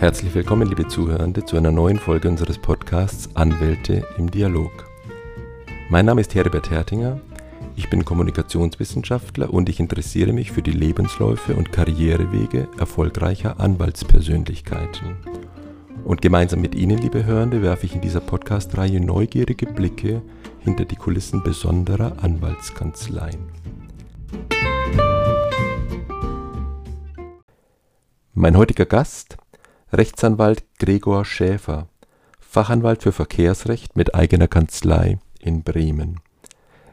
Herzlich willkommen, liebe Zuhörende, zu einer neuen Folge unseres Podcasts Anwälte im Dialog. Mein Name ist Herbert Hertinger, ich bin Kommunikationswissenschaftler und ich interessiere mich für die Lebensläufe und Karrierewege erfolgreicher Anwaltspersönlichkeiten. Und gemeinsam mit Ihnen, liebe Hörende, werfe ich in dieser Podcast-Reihe neugierige Blicke hinter die Kulissen besonderer Anwaltskanzleien. Mein heutiger Gast, Rechtsanwalt Gregor Schäfer, Fachanwalt für Verkehrsrecht mit eigener Kanzlei in Bremen.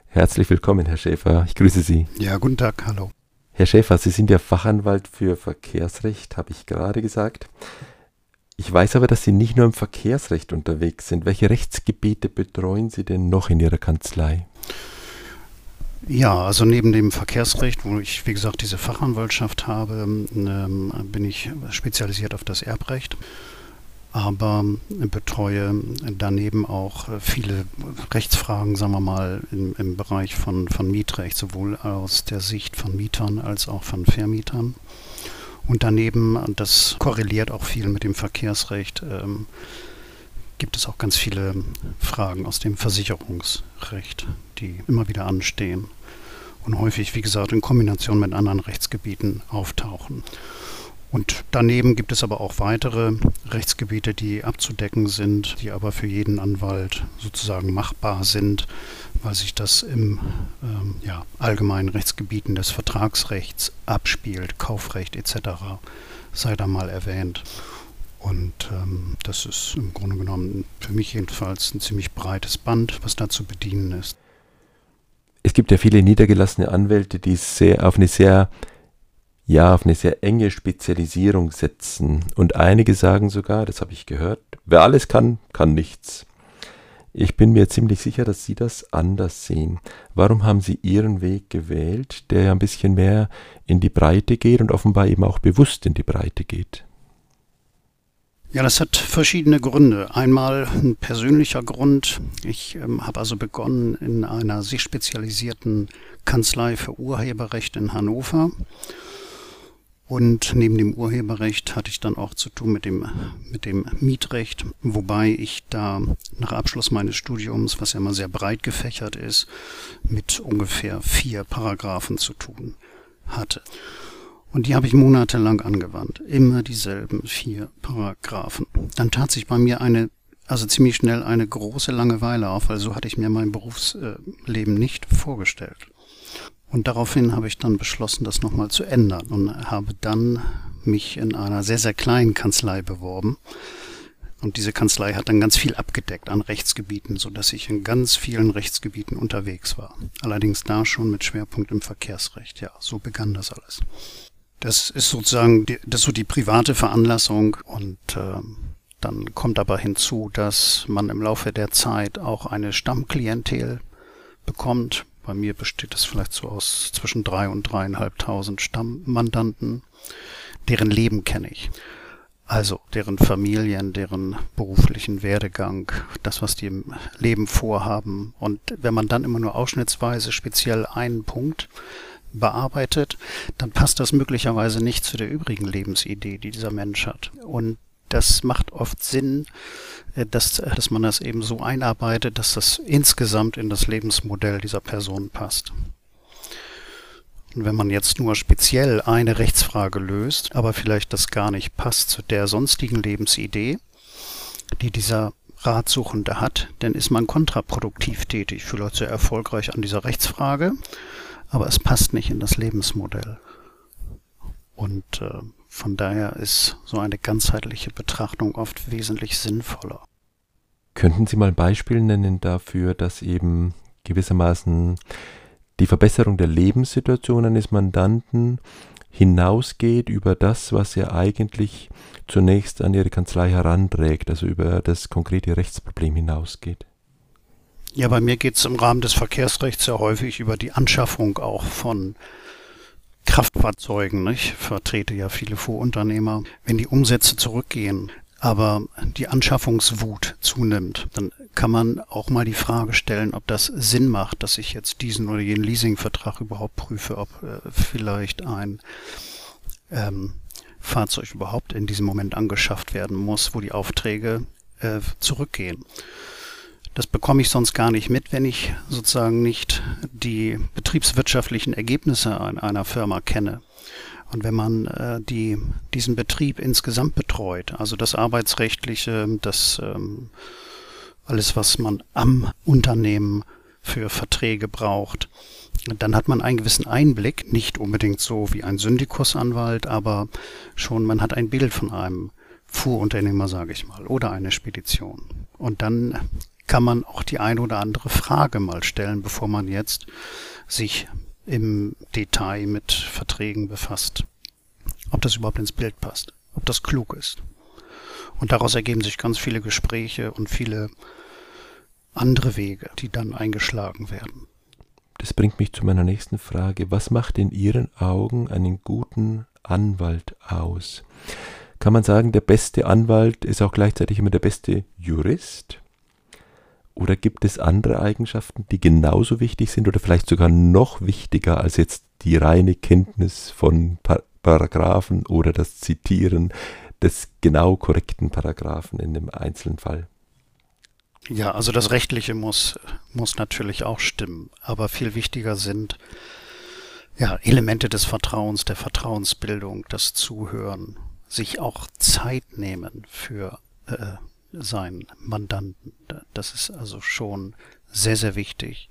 Herzlich willkommen, Herr Schäfer. Ich grüße Sie. Ja, guten Tag, hallo. Herr Schäfer, Sie sind ja Fachanwalt für Verkehrsrecht, habe ich gerade gesagt. Ich weiß aber, dass Sie nicht nur im Verkehrsrecht unterwegs sind. Welche Rechtsgebiete betreuen Sie denn noch in Ihrer Kanzlei? Ja, also neben dem Verkehrsrecht, wo ich, wie gesagt, diese Fachanwaltschaft habe, ähm, bin ich spezialisiert auf das Erbrecht, aber betreue daneben auch viele Rechtsfragen, sagen wir mal, im, im Bereich von, von Mietrecht, sowohl aus der Sicht von Mietern als auch von Vermietern. Und daneben, das korreliert auch viel mit dem Verkehrsrecht, ähm, gibt es auch ganz viele Fragen aus dem Versicherungsrecht, die immer wieder anstehen und häufig, wie gesagt, in Kombination mit anderen Rechtsgebieten auftauchen. Und daneben gibt es aber auch weitere Rechtsgebiete, die abzudecken sind, die aber für jeden Anwalt sozusagen machbar sind, weil sich das im ähm, ja, allgemeinen Rechtsgebieten des Vertragsrechts abspielt, Kaufrecht etc. sei da mal erwähnt. Und ähm, das ist im Grunde genommen für mich jedenfalls ein ziemlich breites Band, was da zu bedienen ist. Es gibt ja viele niedergelassene Anwälte, die sehr auf eine sehr ja, auf eine sehr enge Spezialisierung setzen. Und einige sagen sogar, das habe ich gehört, wer alles kann, kann nichts. Ich bin mir ziemlich sicher, dass Sie das anders sehen. Warum haben Sie Ihren Weg gewählt, der ja ein bisschen mehr in die Breite geht und offenbar eben auch bewusst in die Breite geht? Ja, das hat verschiedene Gründe. Einmal ein persönlicher Grund. Ich ähm, habe also begonnen in einer sich spezialisierten Kanzlei für Urheberrecht in Hannover und neben dem Urheberrecht hatte ich dann auch zu tun mit dem, mit dem Mietrecht, wobei ich da nach Abschluss meines Studiums, was ja immer sehr breit gefächert ist, mit ungefähr vier Paragraphen zu tun hatte. Und die habe ich monatelang angewandt. Immer dieselben vier Paragraphen. Dann tat sich bei mir eine, also ziemlich schnell eine große Langeweile auf, weil so hatte ich mir mein Berufsleben nicht vorgestellt. Und daraufhin habe ich dann beschlossen, das nochmal zu ändern und habe dann mich in einer sehr, sehr kleinen Kanzlei beworben. Und diese Kanzlei hat dann ganz viel abgedeckt an Rechtsgebieten, so dass ich in ganz vielen Rechtsgebieten unterwegs war. Allerdings da schon mit Schwerpunkt im Verkehrsrecht. Ja, so begann das alles. Das ist sozusagen die, das ist so die private Veranlassung und äh, dann kommt aber hinzu, dass man im Laufe der Zeit auch eine Stammklientel bekommt, bei mir besteht es vielleicht so aus zwischen drei und dreieinhalbtausend Stammmandanten. Deren Leben kenne ich. Also deren Familien, deren beruflichen Werdegang, das, was die im Leben vorhaben. Und wenn man dann immer nur ausschnittsweise speziell einen Punkt bearbeitet, dann passt das möglicherweise nicht zu der übrigen Lebensidee, die dieser Mensch hat. Und das macht oft Sinn, äh, dass, dass man das eben so einarbeitet, dass das insgesamt in das Lebensmodell dieser Person passt. Und wenn man jetzt nur speziell eine Rechtsfrage löst, aber vielleicht das gar nicht passt zu der sonstigen Lebensidee, die dieser Ratsuchende hat, dann ist man kontraproduktiv tätig, vielleicht sehr erfolgreich an dieser Rechtsfrage, aber es passt nicht in das Lebensmodell. Und äh, von daher ist so eine ganzheitliche Betrachtung oft wesentlich sinnvoller. Könnten Sie mal ein Beispiel nennen dafür, dass eben gewissermaßen die Verbesserung der Lebenssituation eines Mandanten hinausgeht über das, was er eigentlich zunächst an Ihre Kanzlei heranträgt, also über das konkrete Rechtsproblem hinausgeht? Ja, bei mir geht es im Rahmen des Verkehrsrechts sehr häufig über die Anschaffung auch von Kraftfahrzeugen. Ich vertrete ja viele Vorunternehmer. Wenn die Umsätze zurückgehen, aber die Anschaffungswut zunimmt, dann kann man auch mal die Frage stellen, ob das Sinn macht, dass ich jetzt diesen oder jenen Leasingvertrag überhaupt prüfe, ob äh, vielleicht ein ähm, Fahrzeug überhaupt in diesem Moment angeschafft werden muss, wo die Aufträge äh, zurückgehen. Das bekomme ich sonst gar nicht mit, wenn ich sozusagen nicht die betriebswirtschaftlichen Ergebnisse einer Firma kenne. Und wenn man äh, die, diesen Betrieb insgesamt betreut, also das Arbeitsrechtliche, das ähm, alles, was man am Unternehmen für Verträge braucht, dann hat man einen gewissen Einblick, nicht unbedingt so wie ein Syndikusanwalt, aber schon man hat ein Bild von einem Fuhrunternehmer, sage ich mal, oder eine Spedition. Und dann kann man auch die eine oder andere Frage mal stellen, bevor man jetzt sich im Detail mit Verträgen befasst. Ob das überhaupt ins Bild passt, ob das klug ist. Und daraus ergeben sich ganz viele Gespräche und viele andere Wege, die dann eingeschlagen werden. Das bringt mich zu meiner nächsten Frage. Was macht in Ihren Augen einen guten Anwalt aus? Kann man sagen, der beste Anwalt ist auch gleichzeitig immer der beste Jurist? Oder gibt es andere Eigenschaften, die genauso wichtig sind oder vielleicht sogar noch wichtiger als jetzt die reine Kenntnis von Paragraphen oder das Zitieren des genau korrekten Paragraphen in dem einzelnen Fall? Ja, also das Rechtliche muss, muss natürlich auch stimmen, aber viel wichtiger sind ja, Elemente des Vertrauens, der Vertrauensbildung, das Zuhören, sich auch Zeit nehmen für äh, seinen Mandanten. Das ist also schon sehr, sehr wichtig.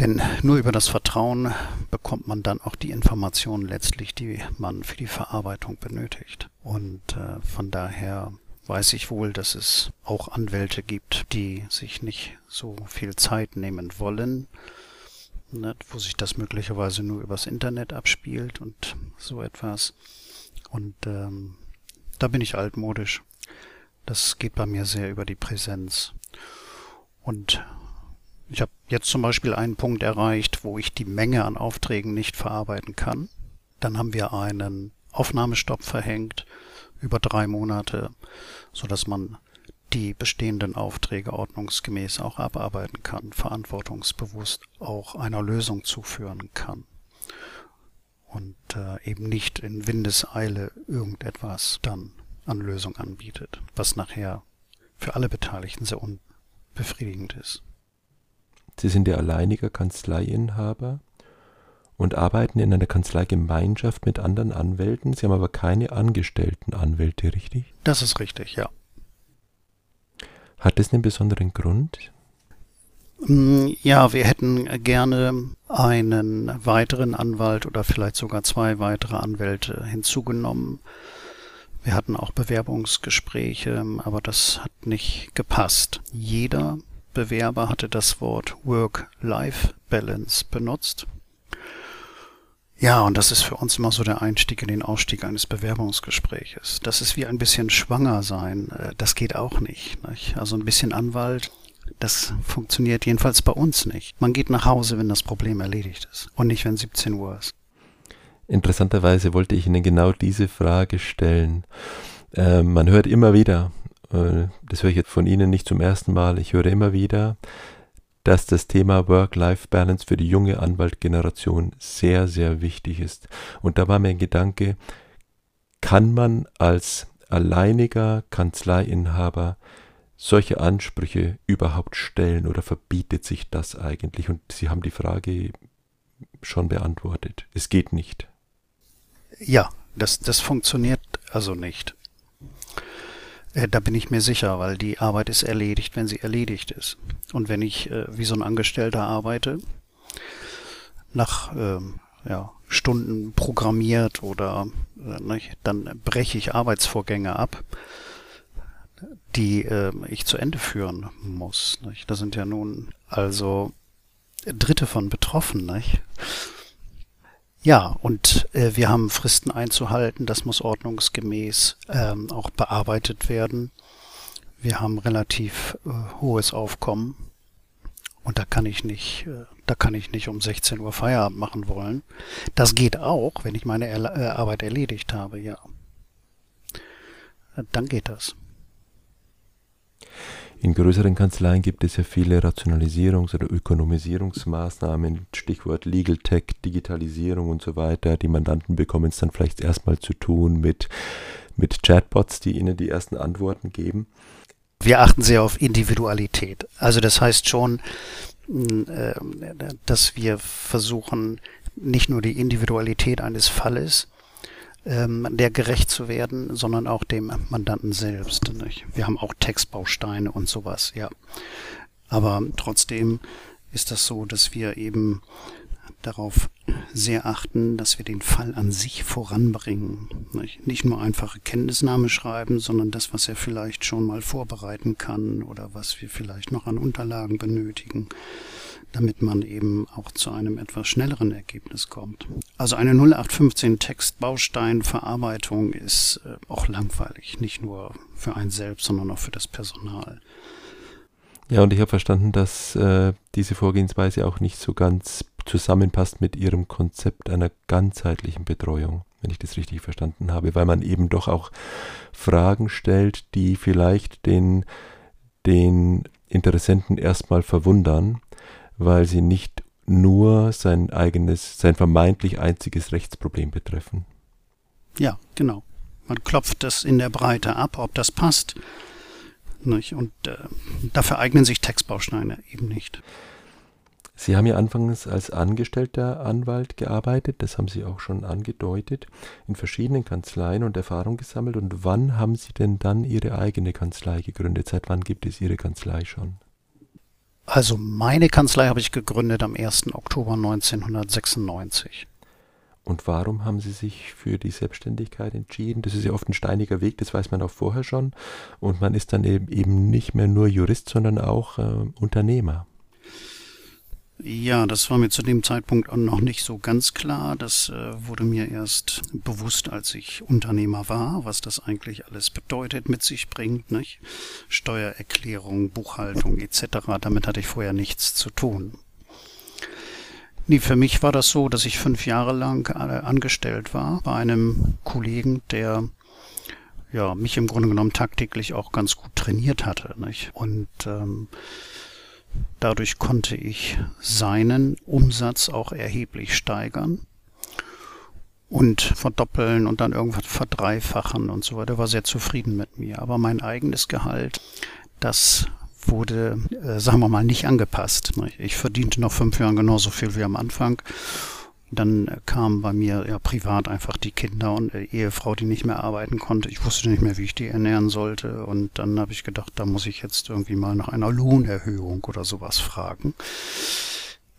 Denn nur über das Vertrauen bekommt man dann auch die Informationen letztlich, die man für die Verarbeitung benötigt. Und äh, von daher weiß ich wohl, dass es auch Anwälte gibt, die sich nicht so viel Zeit nehmen wollen, ne, wo sich das möglicherweise nur übers Internet abspielt und so etwas. Und ähm, da bin ich altmodisch. Das geht bei mir sehr über die Präsenz. Und ich habe jetzt zum Beispiel einen Punkt erreicht, wo ich die Menge an Aufträgen nicht verarbeiten kann. Dann haben wir einen Aufnahmestopp verhängt über drei Monate, so dass man die bestehenden Aufträge ordnungsgemäß auch abarbeiten kann, verantwortungsbewusst auch einer Lösung zuführen kann und äh, eben nicht in Windeseile irgendetwas dann an Lösung anbietet, was nachher für alle Beteiligten sehr unbefriedigend ist. Sie sind der alleinige Kanzleiinhaber und arbeiten in einer Kanzleigemeinschaft mit anderen Anwälten. Sie haben aber keine angestellten Anwälte, richtig? Das ist richtig, ja. Hat das einen besonderen Grund? Mm, ja, wir hätten gerne einen weiteren Anwalt oder vielleicht sogar zwei weitere Anwälte hinzugenommen. Wir hatten auch Bewerbungsgespräche, aber das hat nicht gepasst. Jeder Bewerber hatte das Wort Work-Life-Balance benutzt. Ja, und das ist für uns immer so der Einstieg in den Ausstieg eines Bewerbungsgespräches. Das ist wie ein bisschen schwanger sein. Äh, das geht auch nicht, nicht. Also ein bisschen Anwalt, das funktioniert jedenfalls bei uns nicht. Man geht nach Hause, wenn das Problem erledigt ist und nicht, wenn 17 Uhr ist. Interessanterweise wollte ich Ihnen genau diese Frage stellen. Äh, man hört immer wieder, äh, das höre ich jetzt von Ihnen nicht zum ersten Mal, ich höre immer wieder, dass das Thema Work-Life-Balance für die junge Anwaltgeneration sehr, sehr wichtig ist. Und da war mein Gedanke, kann man als alleiniger Kanzleiinhaber solche Ansprüche überhaupt stellen oder verbietet sich das eigentlich? Und Sie haben die Frage schon beantwortet. Es geht nicht. Ja, das, das funktioniert also nicht. Äh, da bin ich mir sicher, weil die Arbeit ist erledigt, wenn sie erledigt ist. Und wenn ich äh, wie so ein Angestellter arbeite, nach ähm, ja, Stunden programmiert oder äh, dann breche ich Arbeitsvorgänge ab, die äh, ich zu Ende führen muss. Nicht? Da sind ja nun also Dritte von betroffen. Nicht? Ja, und äh, wir haben Fristen einzuhalten, das muss ordnungsgemäß ähm, auch bearbeitet werden. Wir haben relativ äh, hohes Aufkommen und da kann ich nicht, äh, da kann ich nicht um 16 Uhr Feierabend machen wollen. Das geht auch, wenn ich meine er äh, Arbeit erledigt habe, ja. Äh, dann geht das. In größeren Kanzleien gibt es ja viele Rationalisierungs- oder Ökonomisierungsmaßnahmen, Stichwort Legal Tech, Digitalisierung und so weiter. Die Mandanten bekommen es dann vielleicht erstmal zu tun mit, mit Chatbots, die ihnen die ersten Antworten geben. Wir achten sehr auf Individualität. Also das heißt schon, äh, dass wir versuchen, nicht nur die Individualität eines Falles, ähm, der gerecht zu werden, sondern auch dem Mandanten selbst. Nicht? Wir haben auch Textbausteine und sowas, ja. Aber trotzdem ist das so, dass wir eben darauf sehr achten, dass wir den Fall an sich voranbringen. Nicht, nicht nur einfache Kenntnisnahme schreiben, sondern das, was er vielleicht schon mal vorbereiten kann oder was wir vielleicht noch an Unterlagen benötigen, damit man eben auch zu einem etwas schnelleren Ergebnis kommt. Also eine 0815 Textbausteinverarbeitung ist äh, auch langweilig, nicht nur für einen selbst, sondern auch für das Personal. Ja, und ich habe verstanden, dass äh, diese Vorgehensweise auch nicht so ganz zusammenpasst mit Ihrem Konzept einer ganzheitlichen Betreuung, wenn ich das richtig verstanden habe, weil man eben doch auch Fragen stellt, die vielleicht den, den Interessenten erstmal verwundern, weil sie nicht nur sein eigenes, sein vermeintlich einziges Rechtsproblem betreffen. Ja, genau. Man klopft das in der Breite ab, ob das passt. Nicht? Und äh, dafür eignen sich Textbausteine eben nicht. Sie haben ja anfangs als angestellter Anwalt gearbeitet, das haben Sie auch schon angedeutet, in verschiedenen Kanzleien und Erfahrung gesammelt. Und wann haben Sie denn dann Ihre eigene Kanzlei gegründet? Seit wann gibt es Ihre Kanzlei schon? Also meine Kanzlei habe ich gegründet am 1. Oktober 1996. Und warum haben Sie sich für die Selbstständigkeit entschieden? Das ist ja oft ein steiniger Weg, das weiß man auch vorher schon. Und man ist dann eben, nicht mehr nur Jurist, sondern auch äh, Unternehmer. Ja, das war mir zu dem Zeitpunkt auch noch nicht so ganz klar. Das äh, wurde mir erst bewusst, als ich Unternehmer war, was das eigentlich alles bedeutet, mit sich bringt. Nicht? Steuererklärung, Buchhaltung etc. Damit hatte ich vorher nichts zu tun. Nee, für mich war das so, dass ich fünf Jahre lang äh, angestellt war bei einem Kollegen, der ja mich im Grunde genommen tagtäglich auch ganz gut trainiert hatte. Nicht? Und ähm, Dadurch konnte ich seinen Umsatz auch erheblich steigern und verdoppeln und dann irgendwas verdreifachen und so weiter. War sehr zufrieden mit mir. Aber mein eigenes Gehalt, das wurde, äh, sagen wir mal, nicht angepasst. Ich verdiente noch fünf Jahre genauso viel wie am Anfang dann kamen bei mir ja privat einfach die Kinder und die Ehefrau, die nicht mehr arbeiten konnte. Ich wusste nicht mehr, wie ich die ernähren sollte. Und dann habe ich gedacht, da muss ich jetzt irgendwie mal nach einer Lohnerhöhung oder sowas fragen.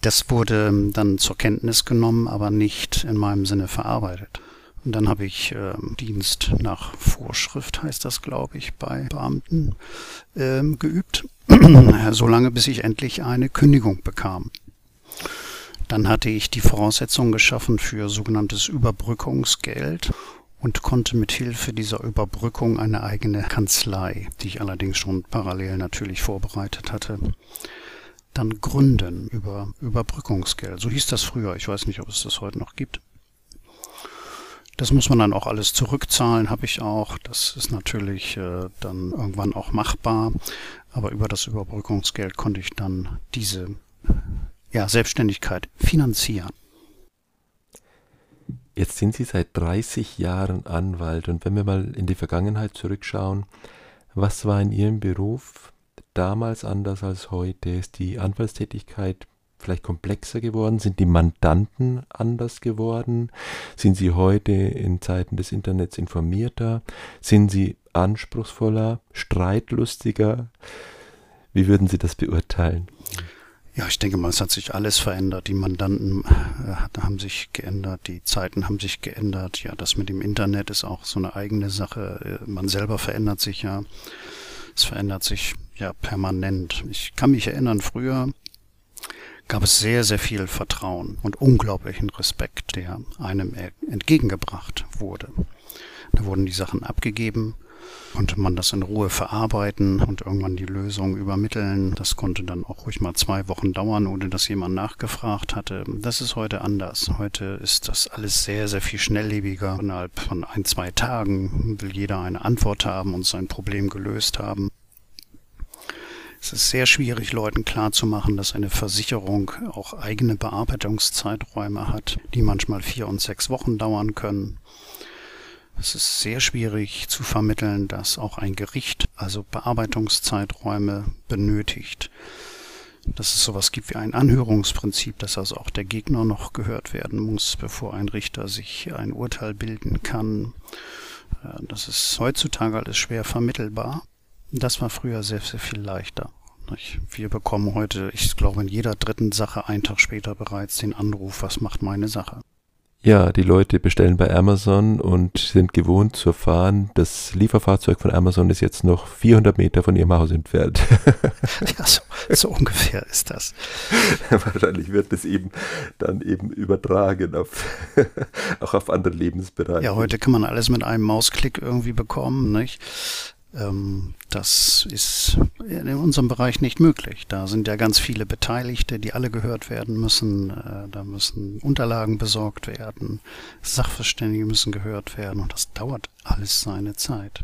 Das wurde dann zur Kenntnis genommen, aber nicht in meinem Sinne verarbeitet. Und dann habe ich äh, Dienst nach Vorschrift, heißt das, glaube ich, bei Beamten äh, geübt, solange bis ich endlich eine Kündigung bekam. Dann hatte ich die Voraussetzungen geschaffen für sogenanntes Überbrückungsgeld und konnte mit Hilfe dieser Überbrückung eine eigene Kanzlei, die ich allerdings schon parallel natürlich vorbereitet hatte, dann gründen über Überbrückungsgeld. So hieß das früher. Ich weiß nicht, ob es das heute noch gibt. Das muss man dann auch alles zurückzahlen, habe ich auch. Das ist natürlich äh, dann irgendwann auch machbar. Aber über das Überbrückungsgeld konnte ich dann diese ja, Selbstständigkeit finanzieren. Jetzt sind Sie seit 30 Jahren Anwalt und wenn wir mal in die Vergangenheit zurückschauen, was war in Ihrem Beruf damals anders als heute? Ist die Anwaltstätigkeit vielleicht komplexer geworden? Sind die Mandanten anders geworden? Sind Sie heute in Zeiten des Internets informierter? Sind Sie anspruchsvoller, streitlustiger? Wie würden Sie das beurteilen? Ja, ich denke mal, es hat sich alles verändert. Die Mandanten äh, haben sich geändert, die Zeiten haben sich geändert. Ja, das mit dem Internet ist auch so eine eigene Sache. Äh, man selber verändert sich ja. Es verändert sich ja permanent. Ich kann mich erinnern, früher gab es sehr, sehr viel Vertrauen und unglaublichen Respekt, der einem entgegengebracht wurde. Da wurden die Sachen abgegeben konnte man das in Ruhe verarbeiten und irgendwann die Lösung übermitteln. Das konnte dann auch ruhig mal zwei Wochen dauern, ohne dass jemand nachgefragt hatte. Das ist heute anders. Heute ist das alles sehr, sehr viel schnelllebiger. Innerhalb von ein, zwei Tagen will jeder eine Antwort haben und sein Problem gelöst haben. Es ist sehr schwierig, Leuten klarzumachen, dass eine Versicherung auch eigene Bearbeitungszeiträume hat, die manchmal vier und sechs Wochen dauern können. Es ist sehr schwierig zu vermitteln, dass auch ein Gericht also Bearbeitungszeiträume benötigt. Dass es sowas gibt wie ein Anhörungsprinzip, dass also auch der Gegner noch gehört werden muss, bevor ein Richter sich ein Urteil bilden kann. Äh, das ist heutzutage alles schwer vermittelbar. Das war früher sehr, sehr viel leichter. Wir bekommen heute, ich glaube, in jeder dritten Sache einen Tag später bereits den Anruf, was macht meine Sache. Ja, die Leute bestellen bei Amazon und sind gewohnt zu erfahren, das Lieferfahrzeug von Amazon ist jetzt noch 400 Meter von ihrem Haus entfernt. ja, so, so ungefähr ist das. Wahrscheinlich wird es eben dann eben übertragen auf, auch auf andere Lebensbereiche. Ja, heute kann man alles mit einem Mausklick irgendwie bekommen, nicht? Ähm, das ist in unserem Bereich nicht möglich. Da sind ja ganz viele Beteiligte, die alle gehört werden müssen. Äh, da müssen Unterlagen besorgt werden, Sachverständige müssen gehört werden und das dauert alles seine Zeit.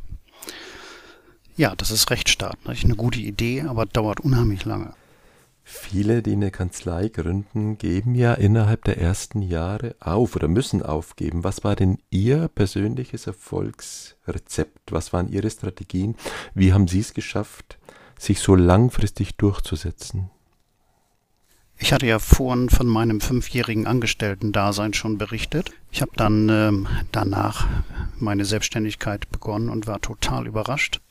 Ja, das ist Rechtsstaat. Eine gute Idee, aber dauert unheimlich lange. Viele, die eine Kanzlei gründen, geben ja innerhalb der ersten Jahre auf oder müssen aufgeben. Was war denn Ihr persönliches Erfolgsrezept? Was waren Ihre Strategien? Wie haben Sie es geschafft, sich so langfristig durchzusetzen? Ich hatte ja vorhin von meinem fünfjährigen Angestellten-Dasein schon berichtet. Ich habe dann ähm, danach meine Selbstständigkeit begonnen und war total überrascht,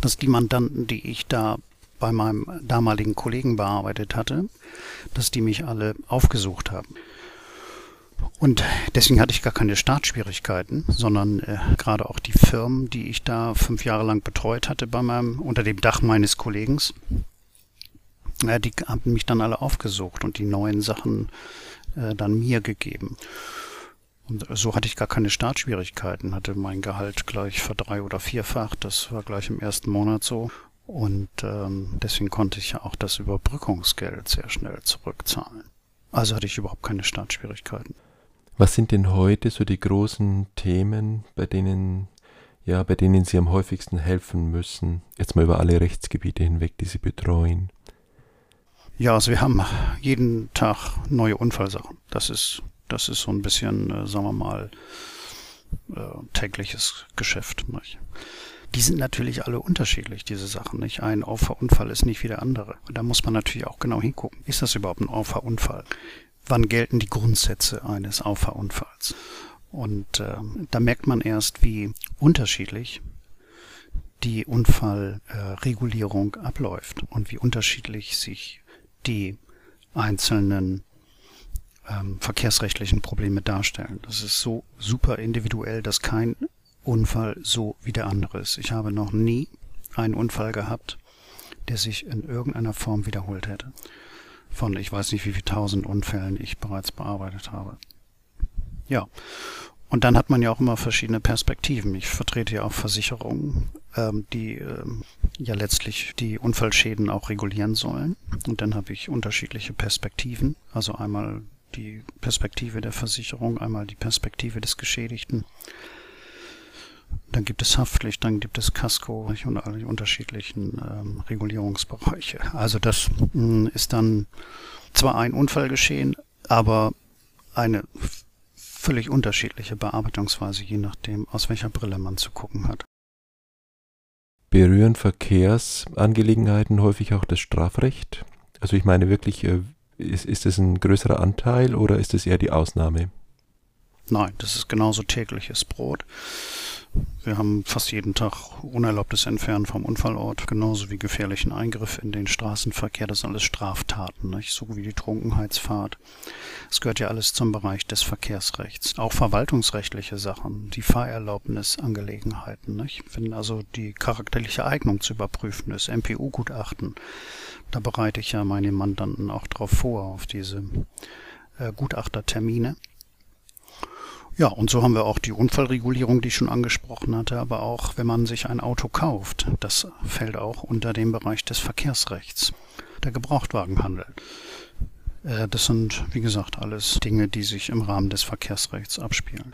dass die Mandanten, die ich da bei meinem damaligen Kollegen bearbeitet hatte, dass die mich alle aufgesucht haben. Und deswegen hatte ich gar keine Startschwierigkeiten, sondern äh, gerade auch die Firmen, die ich da fünf Jahre lang betreut hatte bei meinem, unter dem Dach meines Kollegen, äh, die haben mich dann alle aufgesucht und die neuen Sachen äh, dann mir gegeben. Und so hatte ich gar keine Startschwierigkeiten, hatte mein Gehalt gleich verdrei- oder vierfacht. Das war gleich im ersten Monat so. Und ähm, deswegen konnte ich ja auch das Überbrückungsgeld sehr schnell zurückzahlen. Also hatte ich überhaupt keine Startschwierigkeiten. Was sind denn heute so die großen Themen, bei denen, ja, bei denen Sie am häufigsten helfen müssen? Jetzt mal über alle Rechtsgebiete hinweg, die Sie betreuen. Ja, also wir haben jeden Tag neue Unfallsachen. Das ist, das ist so ein bisschen, äh, sagen wir mal, äh, tägliches Geschäft. Nicht? Die sind natürlich alle unterschiedlich, diese Sachen. Nicht? Ein Auffahrunfall ist nicht wie der andere. Und da muss man natürlich auch genau hingucken. Ist das überhaupt ein Auffahrunfall? Wann gelten die Grundsätze eines Auffahrunfalls? Und äh, da merkt man erst, wie unterschiedlich die Unfallregulierung äh, abläuft und wie unterschiedlich sich die einzelnen ähm, verkehrsrechtlichen Probleme darstellen. Das ist so super individuell, dass kein Unfall so wie der andere ist. Ich habe noch nie einen Unfall gehabt, der sich in irgendeiner Form wiederholt hätte. Von ich weiß nicht, wie viele tausend Unfällen ich bereits bearbeitet habe. Ja. Und dann hat man ja auch immer verschiedene Perspektiven. Ich vertrete ja auch Versicherungen, ähm, die ähm, ja letztlich die Unfallschäden auch regulieren sollen. Und dann habe ich unterschiedliche Perspektiven. Also einmal die Perspektive der Versicherung, einmal die Perspektive des Geschädigten dann gibt es Haftpflicht, dann gibt es Casco und alle unterschiedlichen ähm, Regulierungsbereiche. Also das mh, hm, ist dann zwar ein Unfall geschehen, aber eine völlig unterschiedliche Bearbeitungsweise, je nachdem, aus welcher Brille man zu gucken hat. Berühren Verkehrsangelegenheiten häufig auch das Strafrecht? Also ich meine wirklich, äh, ist, ist es ein größerer Anteil oder ist es eher die Ausnahme? Nein, das ist genauso tägliches Brot. Wir haben fast jeden Tag unerlaubtes Entfernen vom Unfallort, genauso wie gefährlichen Eingriff in den Straßenverkehr. Das sind alles Straftaten, nicht? so wie die Trunkenheitsfahrt. Es gehört ja alles zum Bereich des Verkehrsrechts. Auch verwaltungsrechtliche Sachen, die Fahrerlaubnisangelegenheiten. Nicht? Wenn also die charakterliche Eignung zu überprüfen ist, MPU-Gutachten, da bereite ich ja meine Mandanten auch darauf vor, auf diese äh, Gutachtertermine. Ja, und so haben wir auch die Unfallregulierung, die ich schon angesprochen hatte, aber auch wenn man sich ein Auto kauft, das fällt auch unter den Bereich des Verkehrsrechts, der Gebrauchtwagenhandel. Äh, das sind, wie gesagt, alles Dinge, die sich im Rahmen des Verkehrsrechts abspielen.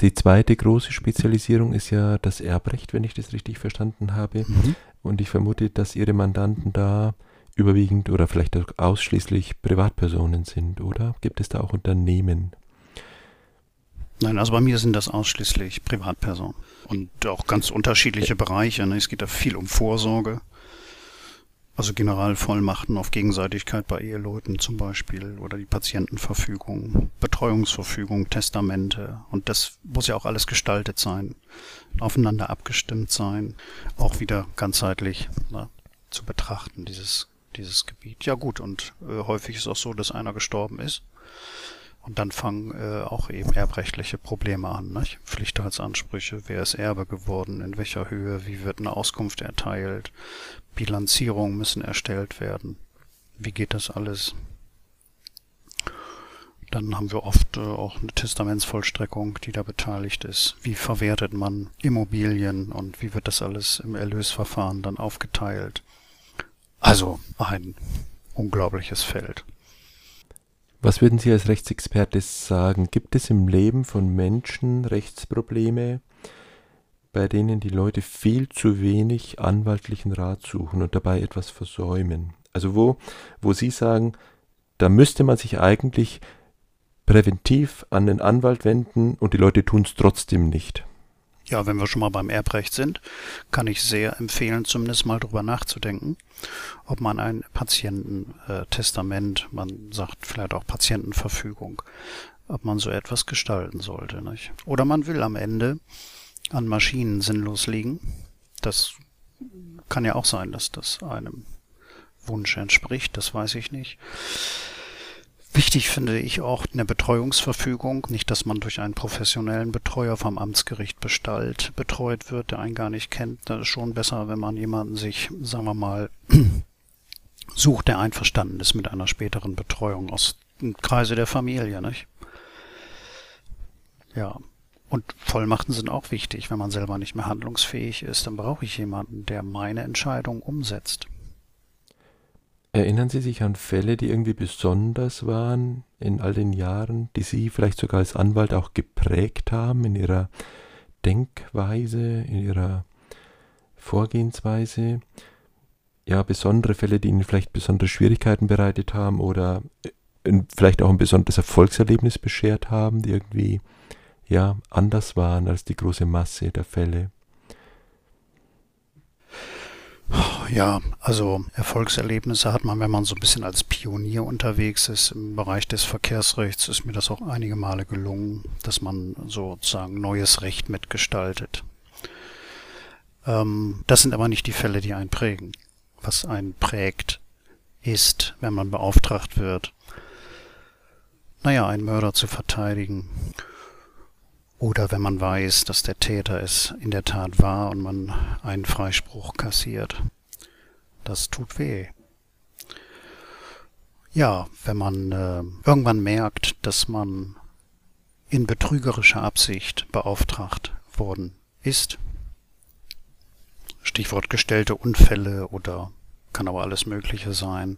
Die zweite große Spezialisierung ist ja das Erbrecht, wenn ich das richtig verstanden habe. Mhm. und ich vermute, dass Ihre Mandanten da überwiegend oder vielleicht auch ausschließlich Privatpersonen sind, oder? Gibt es da auch Unternehmen? Nein, also bei mir sind das ausschließlich Privatpersonen und auch ganz unterschiedliche Bereiche. Ne? Es geht da viel um Vorsorge, also Generalvollmachten auf Gegenseitigkeit bei Eheleuten zum Beispiel oder die Patientenverfügung, Betreuungsverfügung, Testamente. Und das muss ja auch alles gestaltet sein, aufeinander abgestimmt sein, auch wieder ganzheitlich na, zu betrachten, dieses, dieses Gebiet. Ja gut, und äh, häufig ist auch so, dass einer gestorben ist. Und dann fangen äh, auch eben erbrechtliche Probleme an. Nicht? Pflichtheitsansprüche, wer ist Erbe geworden, in welcher Höhe, wie wird eine Auskunft erteilt, Bilanzierungen müssen erstellt werden. Wie geht das alles? Dann haben wir oft äh, auch eine Testamentsvollstreckung, die da beteiligt ist. Wie verwertet man Immobilien und wie wird das alles im Erlösverfahren dann aufgeteilt? Also ein unglaubliches Feld. Was würden Sie als Rechtsexperte sagen? Gibt es im Leben von Menschen Rechtsprobleme, bei denen die Leute viel zu wenig anwaltlichen Rat suchen und dabei etwas versäumen. Also wo, wo Sie sagen, da müsste man sich eigentlich präventiv an den Anwalt wenden und die Leute tun es trotzdem nicht. Ja, wenn wir schon mal beim Erbrecht sind, kann ich sehr empfehlen, zumindest mal drüber nachzudenken, ob man ein Patiententestament, man sagt vielleicht auch Patientenverfügung, ob man so etwas gestalten sollte. Nicht? Oder man will am Ende an Maschinen sinnlos liegen. Das kann ja auch sein, dass das einem Wunsch entspricht, das weiß ich nicht. Wichtig finde ich auch eine Betreuungsverfügung, nicht, dass man durch einen professionellen Betreuer vom Amtsgericht bestallt betreut wird, der einen gar nicht kennt. Das ist schon besser, wenn man jemanden sich, sagen wir mal, sucht, der einverstanden ist mit einer späteren Betreuung aus dem Kreise der Familie, nicht? Ja, und Vollmachten sind auch wichtig. Wenn man selber nicht mehr handlungsfähig ist, dann brauche ich jemanden, der meine Entscheidung umsetzt. Erinnern Sie sich an Fälle, die irgendwie besonders waren in all den Jahren, die Sie vielleicht sogar als Anwalt auch geprägt haben in Ihrer Denkweise, in Ihrer Vorgehensweise? Ja, besondere Fälle, die Ihnen vielleicht besondere Schwierigkeiten bereitet haben oder äh, vielleicht auch ein besonderes Erfolgserlebnis beschert haben, die irgendwie ja anders waren als die große Masse der Fälle. Ja, also Erfolgserlebnisse hat man, wenn man so ein bisschen als Pionier unterwegs ist im Bereich des Verkehrsrechts, ist mir das auch einige Male gelungen, dass man sozusagen neues Recht mitgestaltet. Ähm, das sind aber nicht die Fälle, die einen prägen. Was einen prägt, ist, wenn man beauftragt wird, naja, einen Mörder zu verteidigen oder wenn man weiß, dass der Täter es in der Tat war und man einen Freispruch kassiert. Das tut weh. Ja, wenn man äh, irgendwann merkt, dass man in betrügerischer Absicht beauftragt worden ist. Stichwort gestellte Unfälle oder kann aber alles Mögliche sein.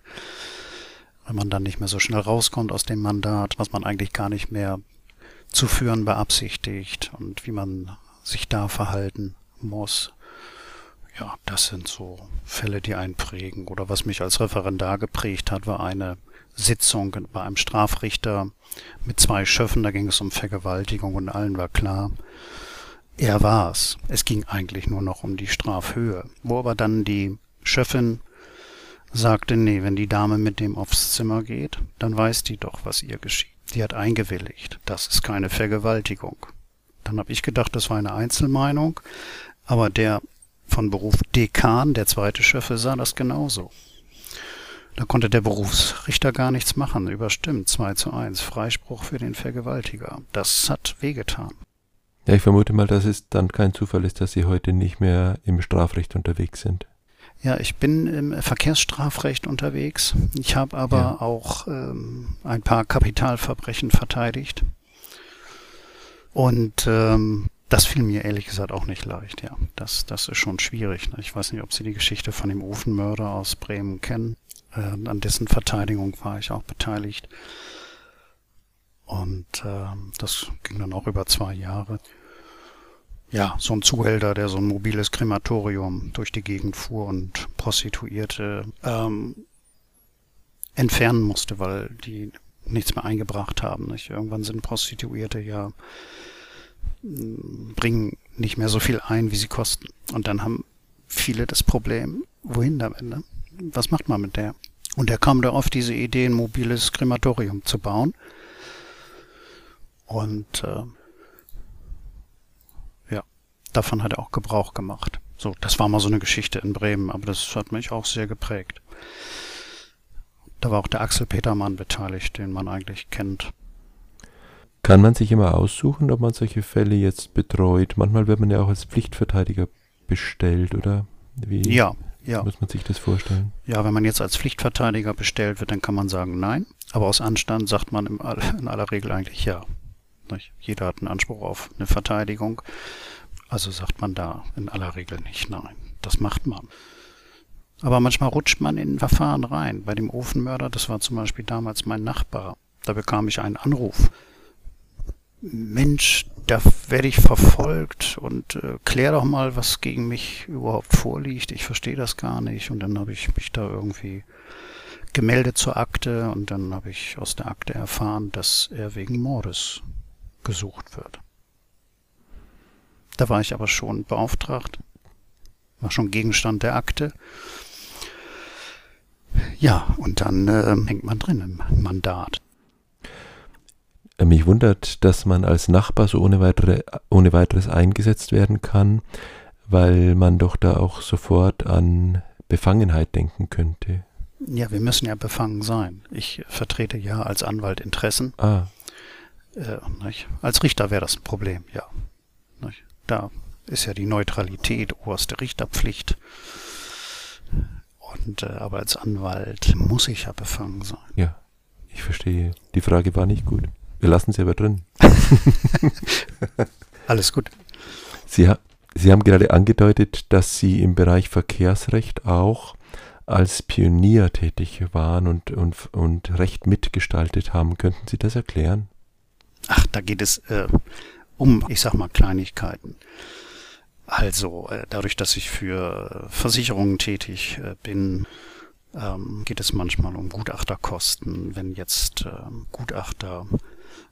Wenn man dann nicht mehr so schnell rauskommt aus dem Mandat, was man eigentlich gar nicht mehr zu führen beabsichtigt und wie man sich da verhalten muss. Ja, das sind so Fälle, die einen prägen. Oder was mich als Referendar geprägt hat, war eine Sitzung bei einem Strafrichter mit zwei Schöffen. Da ging es um Vergewaltigung und allen war klar, er war's. Es ging eigentlich nur noch um die Strafhöhe. Wo aber dann die Schöffin sagte, nee, wenn die Dame mit dem aufs Zimmer geht, dann weiß die doch, was ihr geschieht. Die hat eingewilligt. Das ist keine Vergewaltigung. Dann habe ich gedacht, das war eine Einzelmeinung, aber der von Beruf Dekan, der zweite Chef, sah das genauso. Da konnte der Berufsrichter gar nichts machen. Überstimmt, 2 zu 1. Freispruch für den Vergewaltiger. Das hat wehgetan. Ja, ich vermute mal, dass es dann kein Zufall ist, dass Sie heute nicht mehr im Strafrecht unterwegs sind. Ja, ich bin im Verkehrsstrafrecht unterwegs. Ich habe aber ja. auch ähm, ein paar Kapitalverbrechen verteidigt. Und ähm, das fiel mir ehrlich gesagt auch nicht leicht, ja. Das, das ist schon schwierig. Ne? Ich weiß nicht, ob Sie die Geschichte von dem Ofenmörder aus Bremen kennen. Äh, an dessen Verteidigung war ich auch beteiligt. Und äh, das ging dann auch über zwei Jahre. Ja, so ein Zuhälter, der so ein mobiles Krematorium durch die Gegend fuhr und Prostituierte ähm, entfernen musste, weil die nichts mehr eingebracht haben. Nicht? Irgendwann sind Prostituierte ja bringen nicht mehr so viel ein, wie sie kosten. Und dann haben viele das Problem, wohin damit? Ne? Was macht man mit der? Und er kam da auf diese Idee, ein mobiles Krematorium zu bauen. Und äh, davon hat er auch Gebrauch gemacht. So, das war mal so eine Geschichte in Bremen, aber das hat mich auch sehr geprägt. Da war auch der Axel Petermann beteiligt, den man eigentlich kennt. Kann man sich immer aussuchen, ob man solche Fälle jetzt betreut? Manchmal wird man ja auch als Pflichtverteidiger bestellt, oder? Wie ja, ja. muss man sich das vorstellen? Ja, wenn man jetzt als Pflichtverteidiger bestellt wird, dann kann man sagen nein. Aber aus Anstand sagt man in aller Regel eigentlich ja. Jeder hat einen Anspruch auf eine Verteidigung. Also sagt man da in aller Regel nicht nein. Das macht man. Aber manchmal rutscht man in Verfahren rein. Bei dem Ofenmörder, das war zum Beispiel damals mein Nachbar. Da bekam ich einen Anruf. Mensch, da werde ich verfolgt und äh, klär doch mal, was gegen mich überhaupt vorliegt. Ich verstehe das gar nicht. Und dann habe ich mich da irgendwie gemeldet zur Akte und dann habe ich aus der Akte erfahren, dass er wegen Mordes gesucht wird. Da war ich aber schon beauftragt, war schon Gegenstand der Akte ja, und dann äh, hängt man drin im Mandat. Äh, mich wundert, dass man als Nachbar so ohne, weitere, ohne weiteres eingesetzt werden kann, weil man doch da auch sofort an Befangenheit denken könnte. Ja, wir müssen ja befangen sein. Ich vertrete ja als Anwalt Interessen. Ah. Äh, als Richter wäre das ein Problem, ja. Da ist ja die Neutralität oberste Richterpflicht. Und äh, aber als Anwalt muss ich ja befangen sein. Ja, ich verstehe. Die Frage war nicht gut. Wir lassen sie aber drin. Alles gut. Sie, sie haben gerade angedeutet, dass Sie im Bereich Verkehrsrecht auch als Pionier tätig waren und, und, und Recht mitgestaltet haben. Könnten Sie das erklären? Ach, da geht es äh, um, ich sag mal, Kleinigkeiten. Also äh, dadurch, dass ich für Versicherungen tätig äh, bin, ähm, geht es manchmal um Gutachterkosten. Wenn jetzt ähm, Gutachter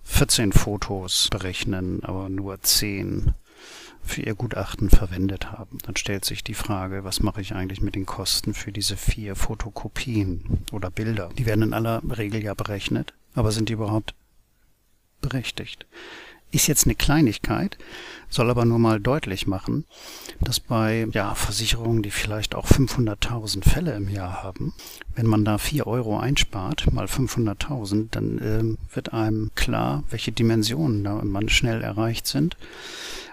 14 Fotos berechnen, aber nur 10 für ihr Gutachten verwendet haben, dann stellt sich die Frage, was mache ich eigentlich mit den Kosten für diese vier Fotokopien oder Bilder? Die werden in aller Regel ja berechnet, aber sind die überhaupt berechtigt? Ist jetzt eine Kleinigkeit, soll aber nur mal deutlich machen, dass bei ja, Versicherungen, die vielleicht auch 500.000 Fälle im Jahr haben, wenn man da 4 Euro einspart, mal 500.000, dann äh, wird einem klar, welche Dimensionen da man schnell erreicht sind.